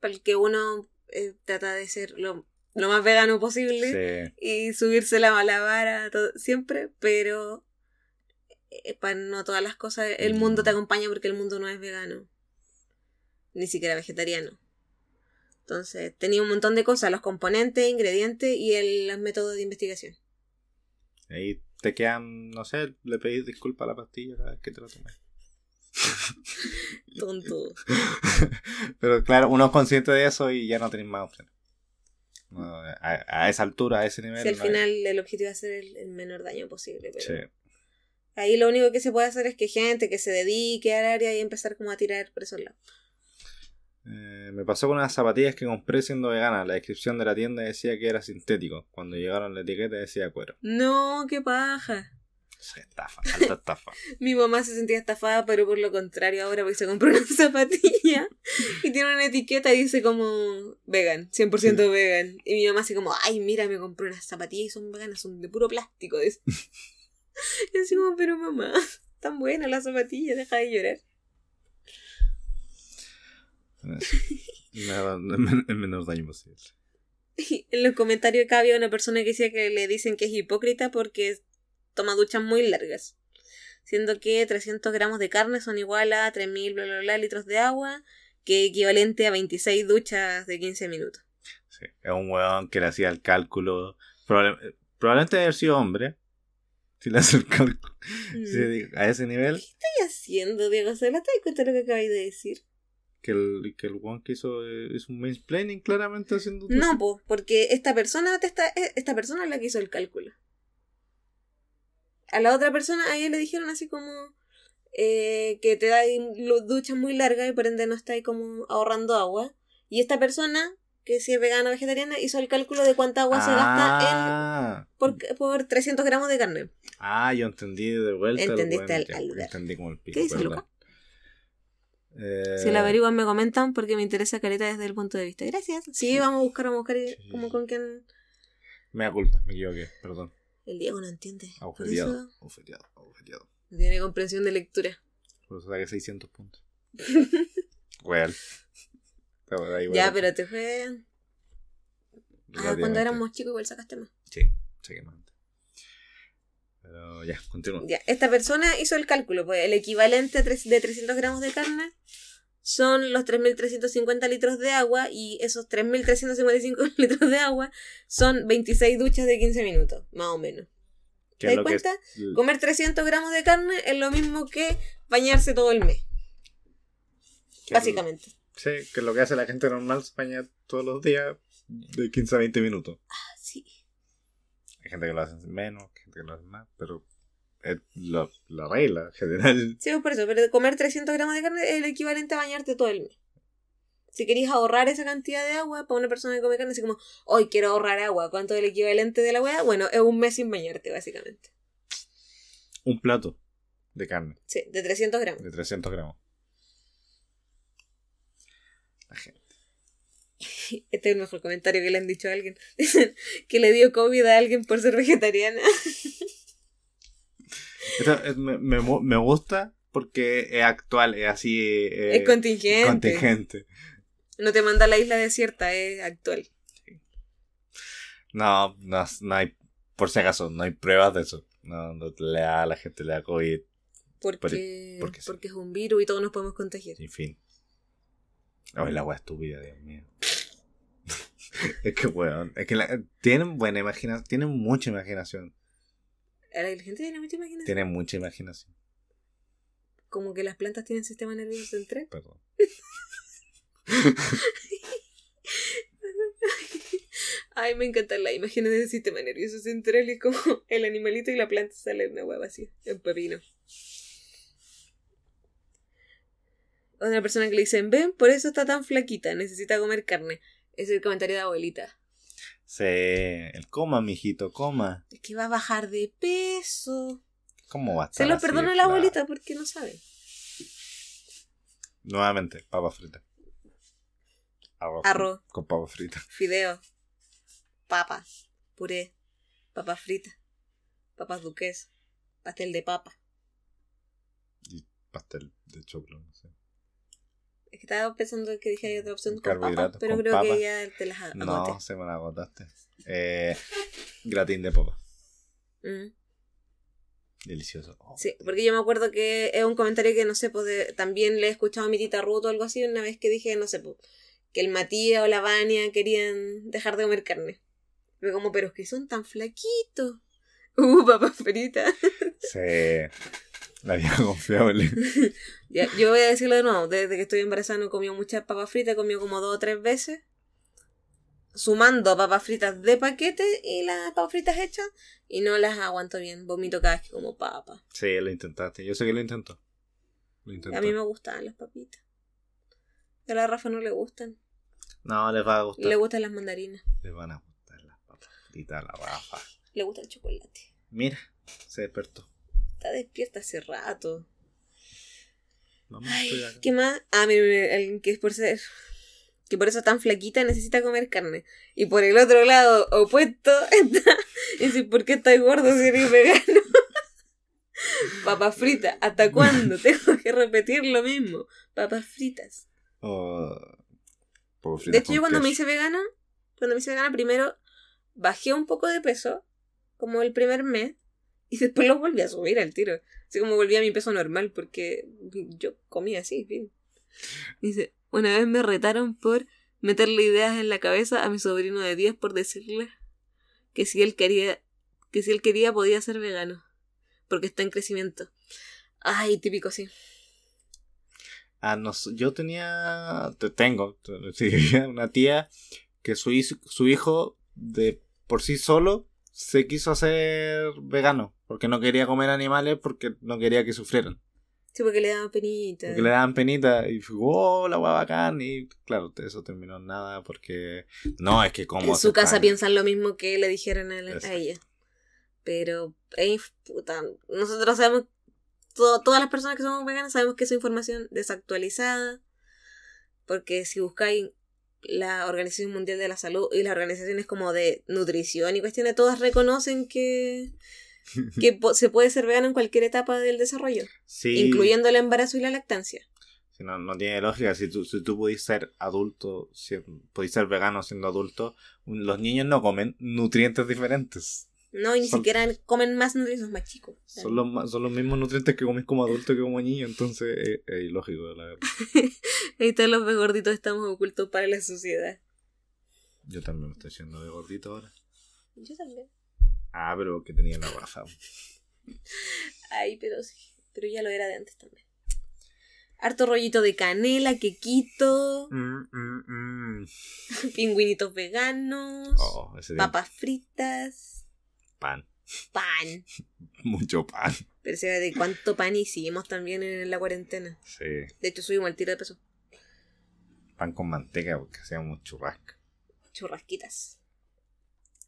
para el que uno eh, trata de ser lo, lo más vegano posible Sí. y subirse la, la vara todo- siempre, pero eh, para no todas las cosas el mundo te Mm. acompaña porque el mundo no es vegano, ni siquiera vegetariano. Entonces tenía un montón de cosas, los componentes, ingredientes y el, los métodos de investigación. Ahí te quedan, no sé, le pedís disculpas a la pastilla cada vez que te la tomes. [laughs] Tonto. [laughs] Pero claro, uno es consciente de eso y ya no tenés más opciones. No, a, a esa altura, a ese nivel. Si al no hay- final el objetivo es hacer el, el menor daño posible. Pero Sí. Ahí lo único que se puede hacer es que gente que se dedique al área y empezar como a tirar por esos lados. Eh, me pasó con unas zapatillas que compré siendo vegana. La descripción de la tienda decía que era sintético. Cuando llegaron la etiqueta decía cuero. No, qué paja. Sí, estafa, alta estafa. [laughs] Mi mamá se sentía estafada, pero por lo contrario ahora porque se compró una zapatilla y tiene una etiqueta y dice como vegan, 100% vegan. Y mi mamá así como, ay, mira, me compré unas zapatillas y son veganas, son de puro plástico. [laughs] y así como, pero mamá, [laughs] tan buena la zapatilla, deja de llorar. Nada, el menor daño posible. [laughs] En los comentarios acá había una persona que decía que le dicen que es hipócrita porque toma duchas muy largas. Siendo que 300 gramos de carne son igual a 3.000 bla, bla, bla, litros de agua, que equivalente a 26 duchas de 15 minutos. Sí, es un weón que le hacía el cálculo. Probable- probablemente haber sido hombre. Si le hace el cálculo. Mm. Sí, a ese nivel. ¿Qué estoy haciendo, Diego? ¿Se la te cuenta lo que acabáis de decir? Que el, que el weón que hizo eh, es un mansplaining claramente haciendo. No, pues, porque esta persona te está, eh, esta persona es la que hizo el cálculo. A la otra persona, a ella le dijeron así como eh, que te da duchas muy largas y por ende no está ahí como ahorrando agua. Y esta persona, que si es vegana o vegetariana, hizo el cálculo de cuánta agua se gasta en, ah, por, por 300 gramos de carne. ah, yo entendí de vuelta. el Entendiste al- al. Entendí como el pico. ¿Qué dice. Luca? Eh, Si la averiguan me comentan porque me interesa careta desde el punto de vista. Gracias. Sí, vamos a buscar, vamos a buscar Sí. como con quien Me da culpa, me equivoqué, perdón. el Diego no entiende. Eso agujereado, agujereado. no tiene comprensión de lectura. Por eso saqué 600 puntos. [laughs] Real. Pero Ya, pero te fue. Ah, cuando éramos chicos igual sacaste más. Sí, saqué más. Pero ya, continúa. Ya, esta persona hizo el cálculo, pues el equivalente de 300 gramos de carne son los 3.350 litros de agua y esos 3.355 [laughs] litros de agua son 26 duchas de 15 minutos, más o menos. ¿Qué ¿Te das que cuenta? Comer 300 gramos de carne es lo mismo que bañarse todo el mes, lo- básicamente. Sí, que es lo que hace la gente normal se baña todos los días de 15 a 20 minutos. Ah, sí. Hay gente que lo hace menos, gente que lo hace más, pero es lo- la regla general. Sí, pues por eso, pero comer 300 gramos de carne es el equivalente a bañarte todo el mes. Si queréis ahorrar esa cantidad de agua para una persona que come carne, así como, hoy quiero ahorrar agua, ¿cuánto es el equivalente de la weá? Bueno, es un mes sin bañarte, básicamente. Un plato de carne Sí, de 300 gramos. de 300 gramos. La gente. [laughs] Este es el mejor comentario que le han dicho a alguien. [laughs] Que le dio COVID a alguien por ser vegetariana. [laughs] Me, me, me gusta porque es actual, es así. eh, es contingente. contingente. No te manda a la isla desierta, es actual. No, no, no hay, por si acaso, no hay pruebas de eso. No, no le da a la gente le da COVID, Porque, porque sí. porque es un virus y todos nos podemos contagiar. en fin. Ay, la agua estúpida, Dios mío. [laughs] Es que, weón, es que la- tienen buena imaginación, tienen mucha imaginación. La gente tiene mucha imaginación. Tienen mucha imaginación, Como que las plantas tienen sistema nervioso central. perdón. [laughs] Ay, me encantan las imágenes del sistema nervioso central. Es como el animalito y la planta sale una hueva así, un pepino. Otra persona que le dicen, ven, por eso está tan flaquita, necesita comer carne. Es el comentario de abuelita. Sí, el coma, mijito, coma. Es que va a bajar de peso. ¿Cómo va a Se estar lo así, perdona la abuelita porque no sabe. Nuevamente, papa frita. Arroz. Arroz. Con papa frita. Fideo, papa, puré, papas fritas, papas duques, pastel de papa. Y pastel de choclo, no sé. Es que estaba pensando que dije hay otra opción con papas, pero con creo que ya te las agoté. No, se me la agotaste. Eh, gratín de papa. Mm, Delicioso. Oh, Sí, porque yo me acuerdo que es un comentario que no sé, pues de- también le he escuchado a mi tita Ruth o algo así una vez que dije, no sé, pues, que el Matías o la Vania querían dejar de comer carne. Fue como, pero es que son tan flaquitos. [laughs] Uh, papas fritas. Sí. La vieja confiable. Ya, yo voy a decirlo de nuevo, desde que estoy embarazada no he comido muchas papas fritas, he comido como dos o tres veces. Sumando papas fritas de paquete y las papas fritas hechas, y no las aguanto bien. Vomito cada vez que como papas. Sí, lo intentaste. Yo sé que lo intentó. Lo intentó. A mí me gustaban las papitas. A la Rafa no le gustan. No, les va a gustar. Le gustan las mandarinas. Les van a gustar las papas fritas, la Rafa. Le gusta el chocolate. Mira, se despertó. Está despierta hace rato. Mamá, Ay. ¿qué más? Ah, mira, que es por ser. Que por eso tan flaquita necesita comer carne. Y por el otro lado, opuesto, [laughs] está. Y dice, ¿por qué estás gordo si eres vegano? [laughs] Papas fritas. ¿Hasta cuándo? [laughs] Tengo que repetir lo mismo. Papas fritas. Oh, papas fritas De hecho, yo cuando me hice vegana, cuando me hice vegana, primero bajé un poco de peso, como el primer mes, y después lo volví a subir al tiro. Así como volví a mi peso normal, porque yo comía así, fin. Dice, una vez me retaron por meterle ideas en la cabeza a mi sobrino de 10 por decirle que si él quería, que si él quería podía ser vegano, porque está en crecimiento. Ay, típico, sí. Ah, no, yo tenía, te tengo, [laughs] una tía que su, hijo- su hijo de por sí solo se quiso hacer vegano porque no quería comer animales porque no quería que sufrieran. Sí, porque le daban penita. Porque le daban penita y fue, oh, la guava bacán. Y claro, eso terminó en nada porque no, es que como. en su casa piensan lo mismo que le dijeron a, la- a Exacto. ella. Pero, ey, puta, nosotros sabemos, to- todas las personas que somos veganas sabemos que esa información desactualizada, porque si buscáis la Organización Mundial de la Salud y las organizaciones como de nutrición y cuestiones, todas reconocen que, [laughs] que se puede ser vegano en cualquier etapa del desarrollo, Sí, incluyendo el embarazo y la lactancia. si no, no tiene lógica. Si tú, si tú pudiste ser adulto, si, pudiste ser vegano siendo adulto, los niños no comen nutrientes diferentes. No, y ni Son- siquiera comen más nutrientes más chicos. Son los, son los mismos nutrientes que comes como adulto que como niño, entonces es, es ilógico, la verdad. [laughs] Ahí todos los gorditos estamos ocultos para la sociedad. Yo también me estoy haciendo de gordito ahora. Yo también. Ah, pero que tenía la raja. Ay, pero sí. Pero ya lo era de antes también. Harto rollito de canela, quequito, Mm, mm, mm. [laughs] pingüinitos veganos, Oh, papas fritas, pan. pan. [laughs] Mucho pan. Pero se ve de cuánto pan hicimos también en la cuarentena. Sí. De hecho, subimos el tiro de peso. Pan con manteca porque hacíamos churrasco. Churrasquitas.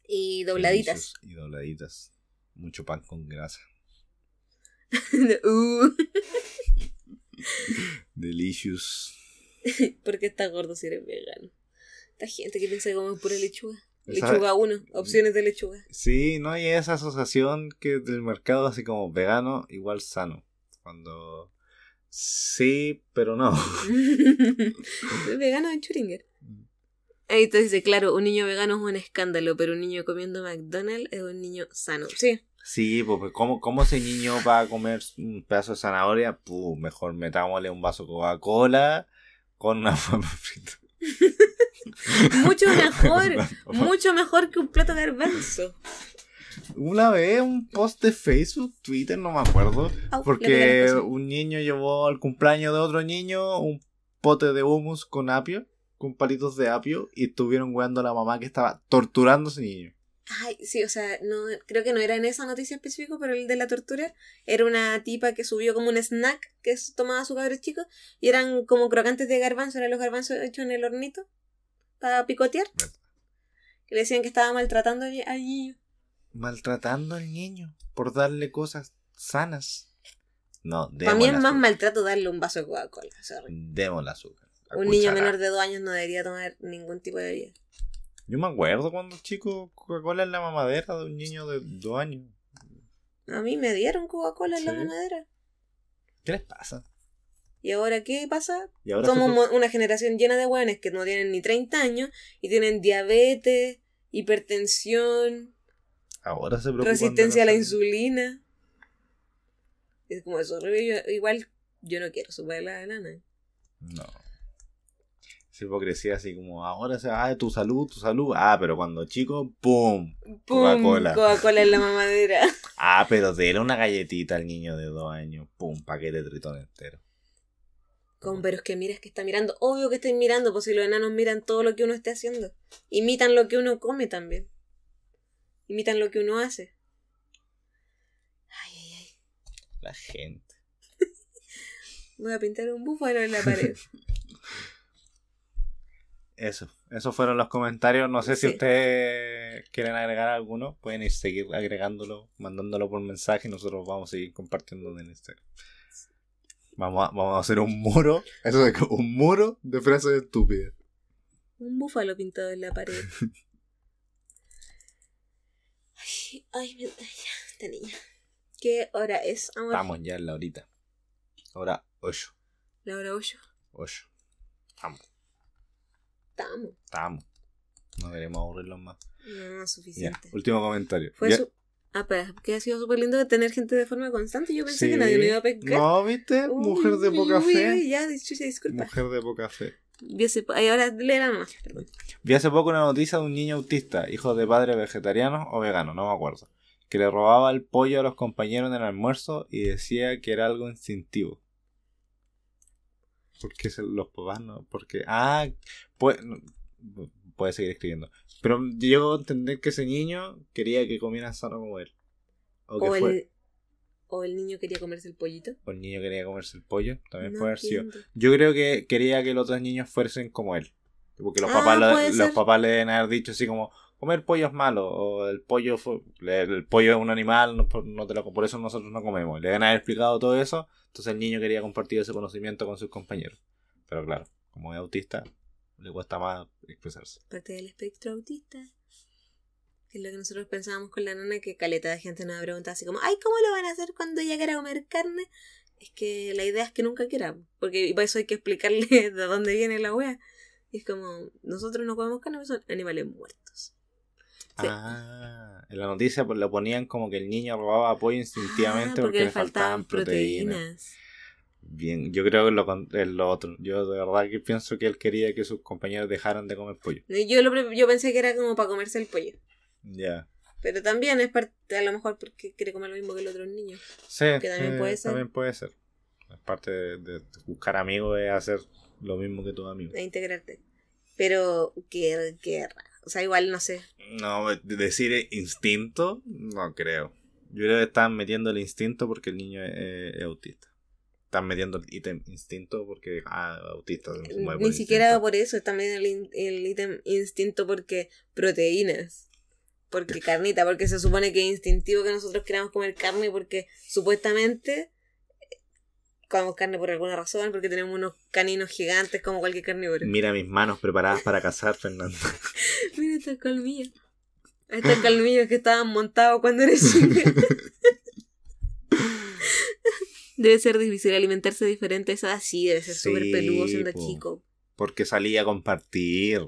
Y dobladitas. Y dobladitas. Mucho pan con grasa. [laughs] uh, [laughs] Delicious. [laughs] ¿Por qué estás gordo si eres vegano? Esta gente que piensa que come pura lechuga. Esa- Lechuga 1, opciones de lechuga. Sí, no hay esa asociación que del mercado así como vegano igual sano. Cuando sí, pero no. Vegano en Churinger. Ahí te dice, claro, un niño vegano es un escándalo, pero un niño comiendo McDonald's es un niño sano. Sí, Sí, pues ¿cómo, cómo ese niño va a comer un pedazo de zanahoria? Puh, mejor metámosle un vaso de Coca-Cola con una [laughs] papa frita. [laughs] Mucho [laughs] mejor, mucho mejor que un plato de garbanzo. Una vez un post de Facebook, Twitter, no me acuerdo, porque un niño llevó al cumpleaños de otro niño un pote de hummus con apio, con palitos de apio, y estuvieron weando a la mamá que estaba torturando a ese niño. Ay, sí, o sea, no, creo que no era en esa noticia específica, pero el de la tortura era una tipa que subió como un snack que tomaba su cabros chico y eran como crocantes de garbanzo, eran los garbanzos hechos en el hornito para picotear. Que le decían que estaba maltratando al niño. Maltratando al niño por darle cosas sanas. No, Para mí es más azúcar. maltrato darle un vaso de Coca-Cola. Démosle azúcar. Un niño menor de dos años no debería tomar ningún tipo de bebida. Yo me acuerdo cuando chico Coca-Cola en la mamadera de un niño de dos años. A mí me dieron Coca-Cola en la mamadera. ¿Qué les pasa? ¿Y ahora qué pasa? Ahora Somos una generación llena de hueones que no tienen ni 30 años y tienen diabetes, hipertensión, ahora se resistencia a la insulina. Es como eso. Yo- igual yo no quiero superar la nana. No. Esa hipocresía así como, ahora se ah, tu salud, tu salud. Ah, pero cuando chico, ¡pum! ¡Pum! Coca-Cola. Coca-Cola en la mamadera. [laughs] Ah, pero dele una galletita al niño de dos años. ¡Pum! Paquete de tritón entero. Como, pero es que mira, es que está mirando. Obvio que estén mirando, pues si los enanos miran todo lo que uno esté haciendo. Imitan lo que uno come también. Imitan lo que uno hace. Ay, ay, ay. La gente. [laughs] Voy a pintar un búfalo en la pared. [laughs] Eso. Esos fueron los comentarios. No sé si ustedes quieren agregar alguno. Pueden ir seguir agregándolo, mandándolo por mensaje y nosotros vamos a seguir compartiendo en Instagram. Vamos a, vamos a hacer un muro. Eso es un muro de frases estúpidas. Un búfalo pintado en la pared. [laughs] Ay, ay, mi- ay, esta niña. ¿Qué hora es, amor? Estamos ya en la horita. Ahora 8. La hora 8. 8. Estamos. Estamos. Estamos. No queremos aburrirlos más. No, Ya, suficiente. último comentario. Fue Ya- su... Ah, pero que ha sido súper lindo tener gente de forma constante. Yo pensé Sí. que nadie me iba a pescar. No, ¿viste? Uy, Mujer de poca uy, fe. uy, ya, disculpa. Mujer de poca fe. Vi hace po- ahora léela perdón. Vi hace poco una noticia de un niño autista, hijo de padres vegetarianos o veganos, no me acuerdo, que le robaba el pollo a los compañeros en el almuerzo y decía que era algo instintivo. ¿Por qué se- los papás no? Porque, ah, puede, puede seguir escribiendo. Pero llego a entender que ese niño quería que comieran sano como él. O, que O fue- el... o el niño quería comerse el pollito. o el niño quería comerse el pollo, también No puede haber sido. Yo creo que quería que los otros niños fuesen como él. Porque los Ah, papás, los papás le deben haber dicho así como, comer pollo es malo, o el pollo fue- el, pollo es un animal, no, no te lo- por eso nosotros no comemos. Le deben haber explicado todo eso, entonces el niño quería compartir ese conocimiento con sus compañeros. Pero claro, como es autista, le cuesta más expresarse. Parte del espectro autista. Que es lo que nosotros pensábamos con la nana, que caleta de gente nos ha preguntado así como, ay, ¿cómo lo van a hacer cuando ella quiera comer carne? Es que la idea es que nunca quiera, porque para eso hay que explicarle [laughs] de dónde viene la wea. Y es como, nosotros no comemos carne, son animales muertos. Sí. Ah, en la noticia pues, lo ponían como que el niño robaba pollo instintivamente Ah, porque, le faltaban proteínas. Bien, yo creo que lo, es lo otro. Yo de verdad que pienso que él quería que sus compañeros dejaran de comer pollo. Yo, lo, yo pensé que era como para comerse el pollo. Ya. Pero también es parte, a lo mejor porque quiere comer lo mismo que los otros niños. Sí, Que también sí, puede ser. También puede ser. Es parte de, de buscar amigos es hacer lo mismo que tus amigos. A integrarte. Pero, qué, qué. O sea, igual no sé. No, de- decir instinto, no creo. Yo creo que están metiendo el instinto porque el niño es, es autista. Están metiendo el ítem instinto porque, ah, autista. se mueve por Ni siquiera instinto. por eso. El, in- el ítem instinto porque proteínas. Porque carnita. Porque se supone que es instintivo que nosotros queramos comer carne porque supuestamente eh, comemos carne por alguna razón. Porque tenemos unos caninos gigantes como cualquier carnívoro. Mira mis manos preparadas para cazar, Fernando. [laughs] Mira estos colmillos. Estos colmillos que estaban montados cuando eres chica. [laughs] Debe ser difícil alimentarse diferente esa edad. Sí, debe ser súper Sí, peludo siendo po. chico. Porque salía a compartir.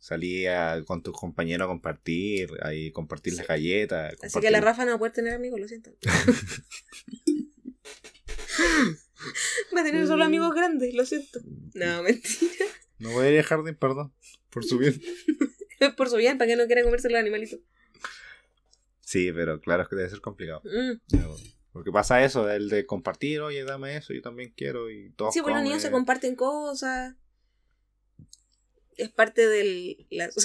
Salía con tus compañeros a compartir, ahí compartir Sí. las galletas. Así que la Rafa no va a poder tener amigos, lo siento. [laughs] Va a tener solo amigos grandes, lo siento. No, mentira. No voy a ir a jardín, perdón. por su bien. [laughs] Por su bien, para que no quiera comerse los animalitos. Sí, pero claro es que debe ser complicado. Mm. Porque pasa eso, el de compartir, oye, dame eso, yo también quiero y todos Sí, pues los niños se comparten cosas. Es parte de la [laughs]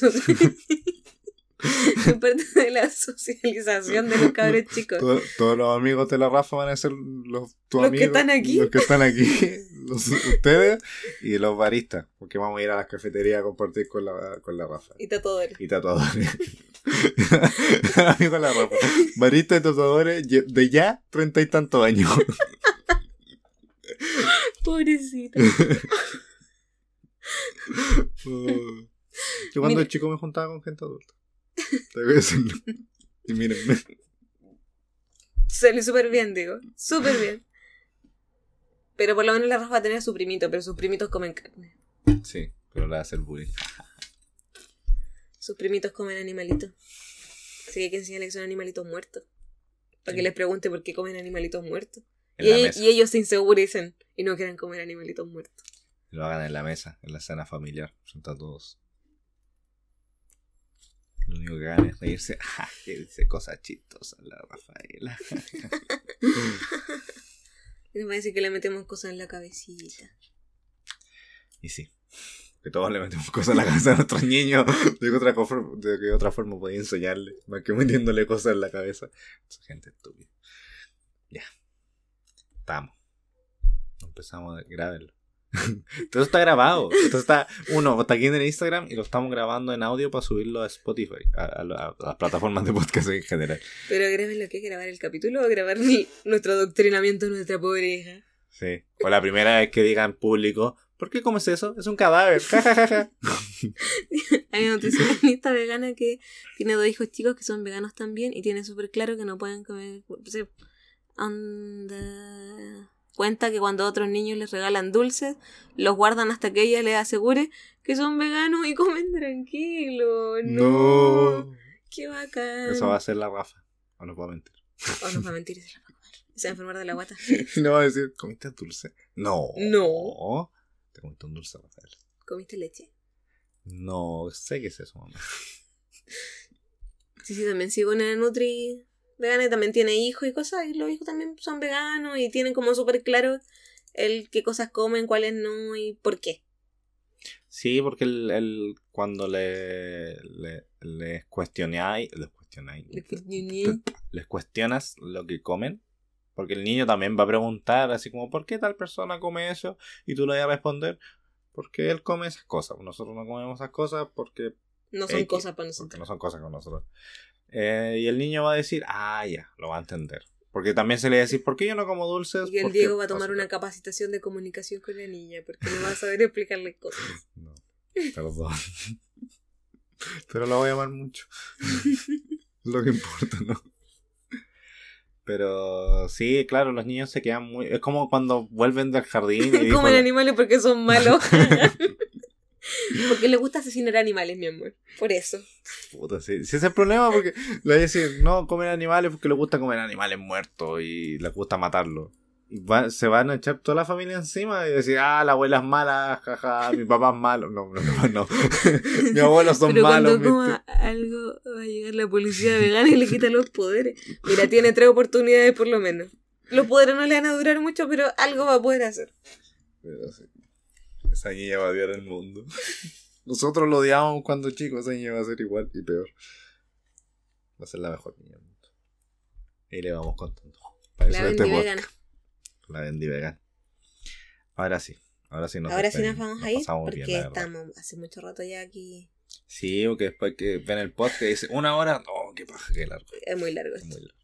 es parte de la socialización de los [laughs] cabros chicos. To- todos los amigos de la Rafa van a ser los, Los que están aquí. Los que están aquí, [laughs] los- ustedes y los baristas. Porque vamos a ir a las cafeterías a compartir con la, con la Rafa. Y tatuadores. Y tatuadores. [laughs] Amigos de la Rafa. Baristas y tatuadores de ya treinta y tantos años. Pobrecita. [laughs] Yo cuando Mira. chico me juntaba con gente adulta. Tengo que decirlo. Y mírenme. Sale súper bien, digo. Súper bien. Pero por lo menos la Rafa va a tener a su primito, pero sus primitos comen carne. Sí, pero le va a hacer bullying. Sus primitos comen animalitos. Así que hay que enseñarles que son animalitos muertos. Para que les pregunte por qué comen animalitos muertos. Y, ellos- mesa. y ellos se inseguricen y no quieran comer animalitos muertos. Lo hagan en la mesa, en la cena familiar. A todos. Lo único que hagan es reírse. ¡Ja! [laughs] Que dice cosas chistosas la Rafaela. [laughs] A decir que le metemos cosas en la cabecita. Y sí. Que todos le metemos [laughs] cosas en la cabeza a nuestros niños. De qué otra, de otra forma podía enseñarle. Más que metiéndole cosas en la cabeza. Esa gente estúpida. Ya. Estamos. Empezamos a grabarlo. [laughs] Todo está grabado. Esto está, uno, está aquí en el Instagram y lo estamos grabando en audio para subirlo a Spotify, a, a la- a las plataformas de podcast en general. Pero graben lo que es grabar el capítulo o grabar nuestro adoctrinamiento nuestra pobre hija. Sí. O la primera vez que diga en público, ¿por qué comes eso? Es un cadáver. [laughs] Hay una nutricionista vegana que tiene dos hijos chicos que son veganos también y tiene súper claro que no pueden comer. anda- Cuenta que cuando otros niños les regalan dulces, los guardan hasta que ella les asegure que son veganos y comen tranquilo. No. No. Qué bacán. Eso va a ser la Rafa. O no puedo mentir. O nos va a mentir y se la va a comer. Y se va a enfermar de la guata. [laughs] No va a decir, ¿comiste dulce? No. No. Te comiste un dulce, Rafael. ¿Comiste leche? No, sé qué es eso, mamá. Sí, sí, también sigo una Nutri vegana y también tiene hijos y cosas, y los hijos también son veganos y tienen como súper claro el qué cosas comen, cuáles no y por qué. Sí, porque el, el- cuando le, le, les cuestionáis, les cuestionáis, les cuestionas lo que comen, porque el niño también va a preguntar así como, ¿por qué tal persona come eso? Y tú le vas a responder, porque él come esas cosas. Nosotros no comemos esas cosas porque, No son X, cosas para porque nosotros. no son cosas con nosotros. Eh, y el niño va a decir, ah, ya, lo va a entender. Porque también se le va a decir, ¿por qué yo no como dulces? Y el Porque Diego va a tomar azúcar". una capacitación de comunicación con la niña porque no va a saber explicarle cosas. [laughs] No, perdón. [laughs] Pero lo voy a amar mucho. [laughs] Lo que importa, ¿no? Pero sí, claro, los niños se quedan muy... Es como cuando vuelven del jardín y [laughs] Comen animales porque son malos. [laughs] [laughs] porque les gusta asesinar animales, mi amor. Por eso. Puta, sí, sí, ese es el problema porque le voy a decir, no comen animales porque les gusta comer animales muertos y les gusta matarlos. Va- se van a echar toda la familia encima y decir, ah, la abuela es mala, jaja, mi papá es malo. No, no, no, no. [laughs] mi abuelo son Pero malos. cuando coma algo va a llegar la policía vegana y le quita los poderes. Mira, tiene tres oportunidades por lo menos. Los poderes no le van a durar mucho, pero algo va a poder hacer. Pero sí. Esa niña va a odiar el mundo. [laughs] Nosotros lo odiábamos cuando chicos, esa niña va a ser igual y peor. Va a ser la mejor niña del mundo. Y le vamos contando. Para La eso este. La vendí vegan. Ahora sí. Ahora sí nos Ahora sí nos vamos Nos a ir porque bien, estamos hace mucho rato ya aquí. Sí, porque después que ven el podcast y dice una hora, no, qué paja, qué largo. Es muy largo Es esto. muy largo.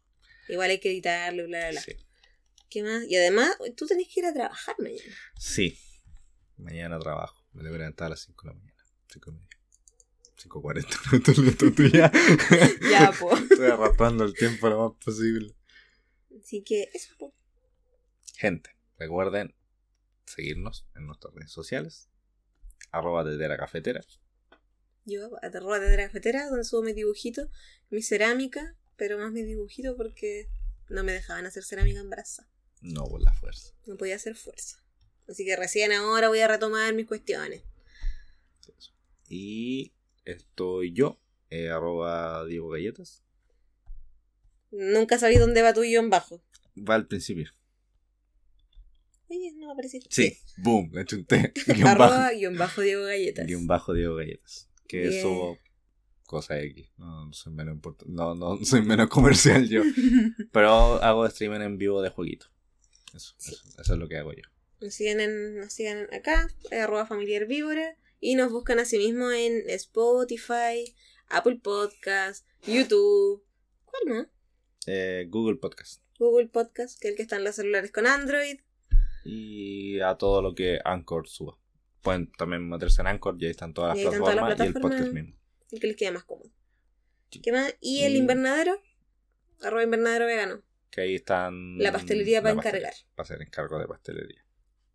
Igual hay que editarlo, bla, bla, bla. Sí. ¿Qué más? Y además, tú tenés que ir a trabajar mañana. Sí. Mañana trabajo. Me debo levantar a las 5 de la mañana. 5 y media. 5.40. [laughs] No estoy listo tú ya. [laughs] Ya, po. Estoy arrastrando el tiempo lo más posible. Así que eso, po. Gente, recuerden seguirnos en nuestras redes sociales. Arroba desde la cafetera. Yo a Terroa de la cafetera, donde subo mis dibujitos, mi cerámica, pero más mi dibujito porque no me dejaban hacer cerámica en brasa. No por la fuerza. No podía hacer fuerza. Así que recién ahora voy a retomar mis cuestiones. Y estoy yo, eh, arroba Diego Galletas. Nunca sabí dónde va tu guion bajo. Va al principio. Oye, no apareció. Sí, boom, le chunté. [laughs] [laughs] Guión Arroba bajo. guion bajo Diego Galletas. Guión bajo Diego Galletas. Que Bien. eso, cosa X. No, no soy menos import- no, no soy menos comercial yo. [laughs] Pero hago streaming en vivo de jueguito. Eso, eso, eso es lo que hago yo. Nos en, nos siguen acá, eh, arroba familiar víbora, y nos buscan asimismo en Spotify, Apple Podcast, YouTube, ¿cuál más? Eh, Google Podcast. Google Podcast, que es el que está en los celulares con Android. Y a todo lo que Anchor suba. Pueden también meterse en Anchor y ahí están todas las Y ahí están todas las plataformas y el podcast mismo. el que les quede más cómodo. Sí. ¿Qué más? Y el invernadero, arroba invernadero vegano. Que ahí están. La pastelería para encargar. Para hacer encargo de pastelería.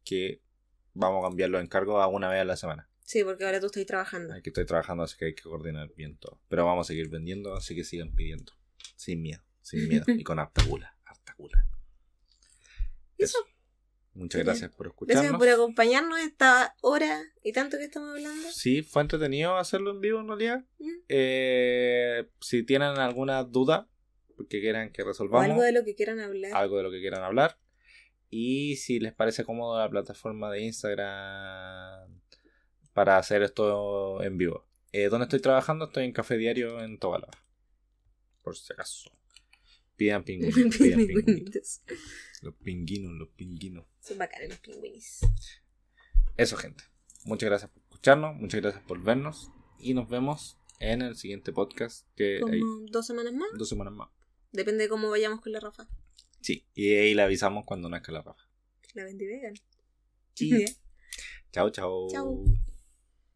Que vamos a cambiar los encargos a una vez a la semana. Sí, porque ahora tú estás trabajando. Aquí estoy trabajando, así que hay que coordinar bien todo. Pero vamos a seguir vendiendo, así que sigan pidiendo. Sin miedo, sin miedo. [laughs] y con harta gula, harta gula. Eso. Muchas gracias por escucharnos. Gracias por acompañarnos esta hora y tanto que estamos hablando. Sí, fue entretenido hacerlo en vivo en realidad. Mm. Eh, si tienen alguna duda que quieran que O resolvamos, algo de lo que quieran hablar. algo de lo que quieran hablar. Y si les parece cómodo la plataforma de Instagram para hacer esto en vivo. Eh, ¿Dónde estoy trabajando? Estoy en Café Diario en Tobalaba. Por si acaso. [laughs] Pidan pingüinos. pidan. Pingüinitos. Los pingüinos, los pingüinos. Son bacanes los pingüinis. Eso, gente. Muchas gracias por escucharnos. Muchas gracias por vernos. Y nos vemos en el siguiente podcast. Que hay Como dos semanas más. dos semanas más. Depende de cómo vayamos con la Rafa. Sí. Y ahí le avisamos cuando nazca la raja. La vendí vegan. Sí. [laughs] Chao, chao. Chao.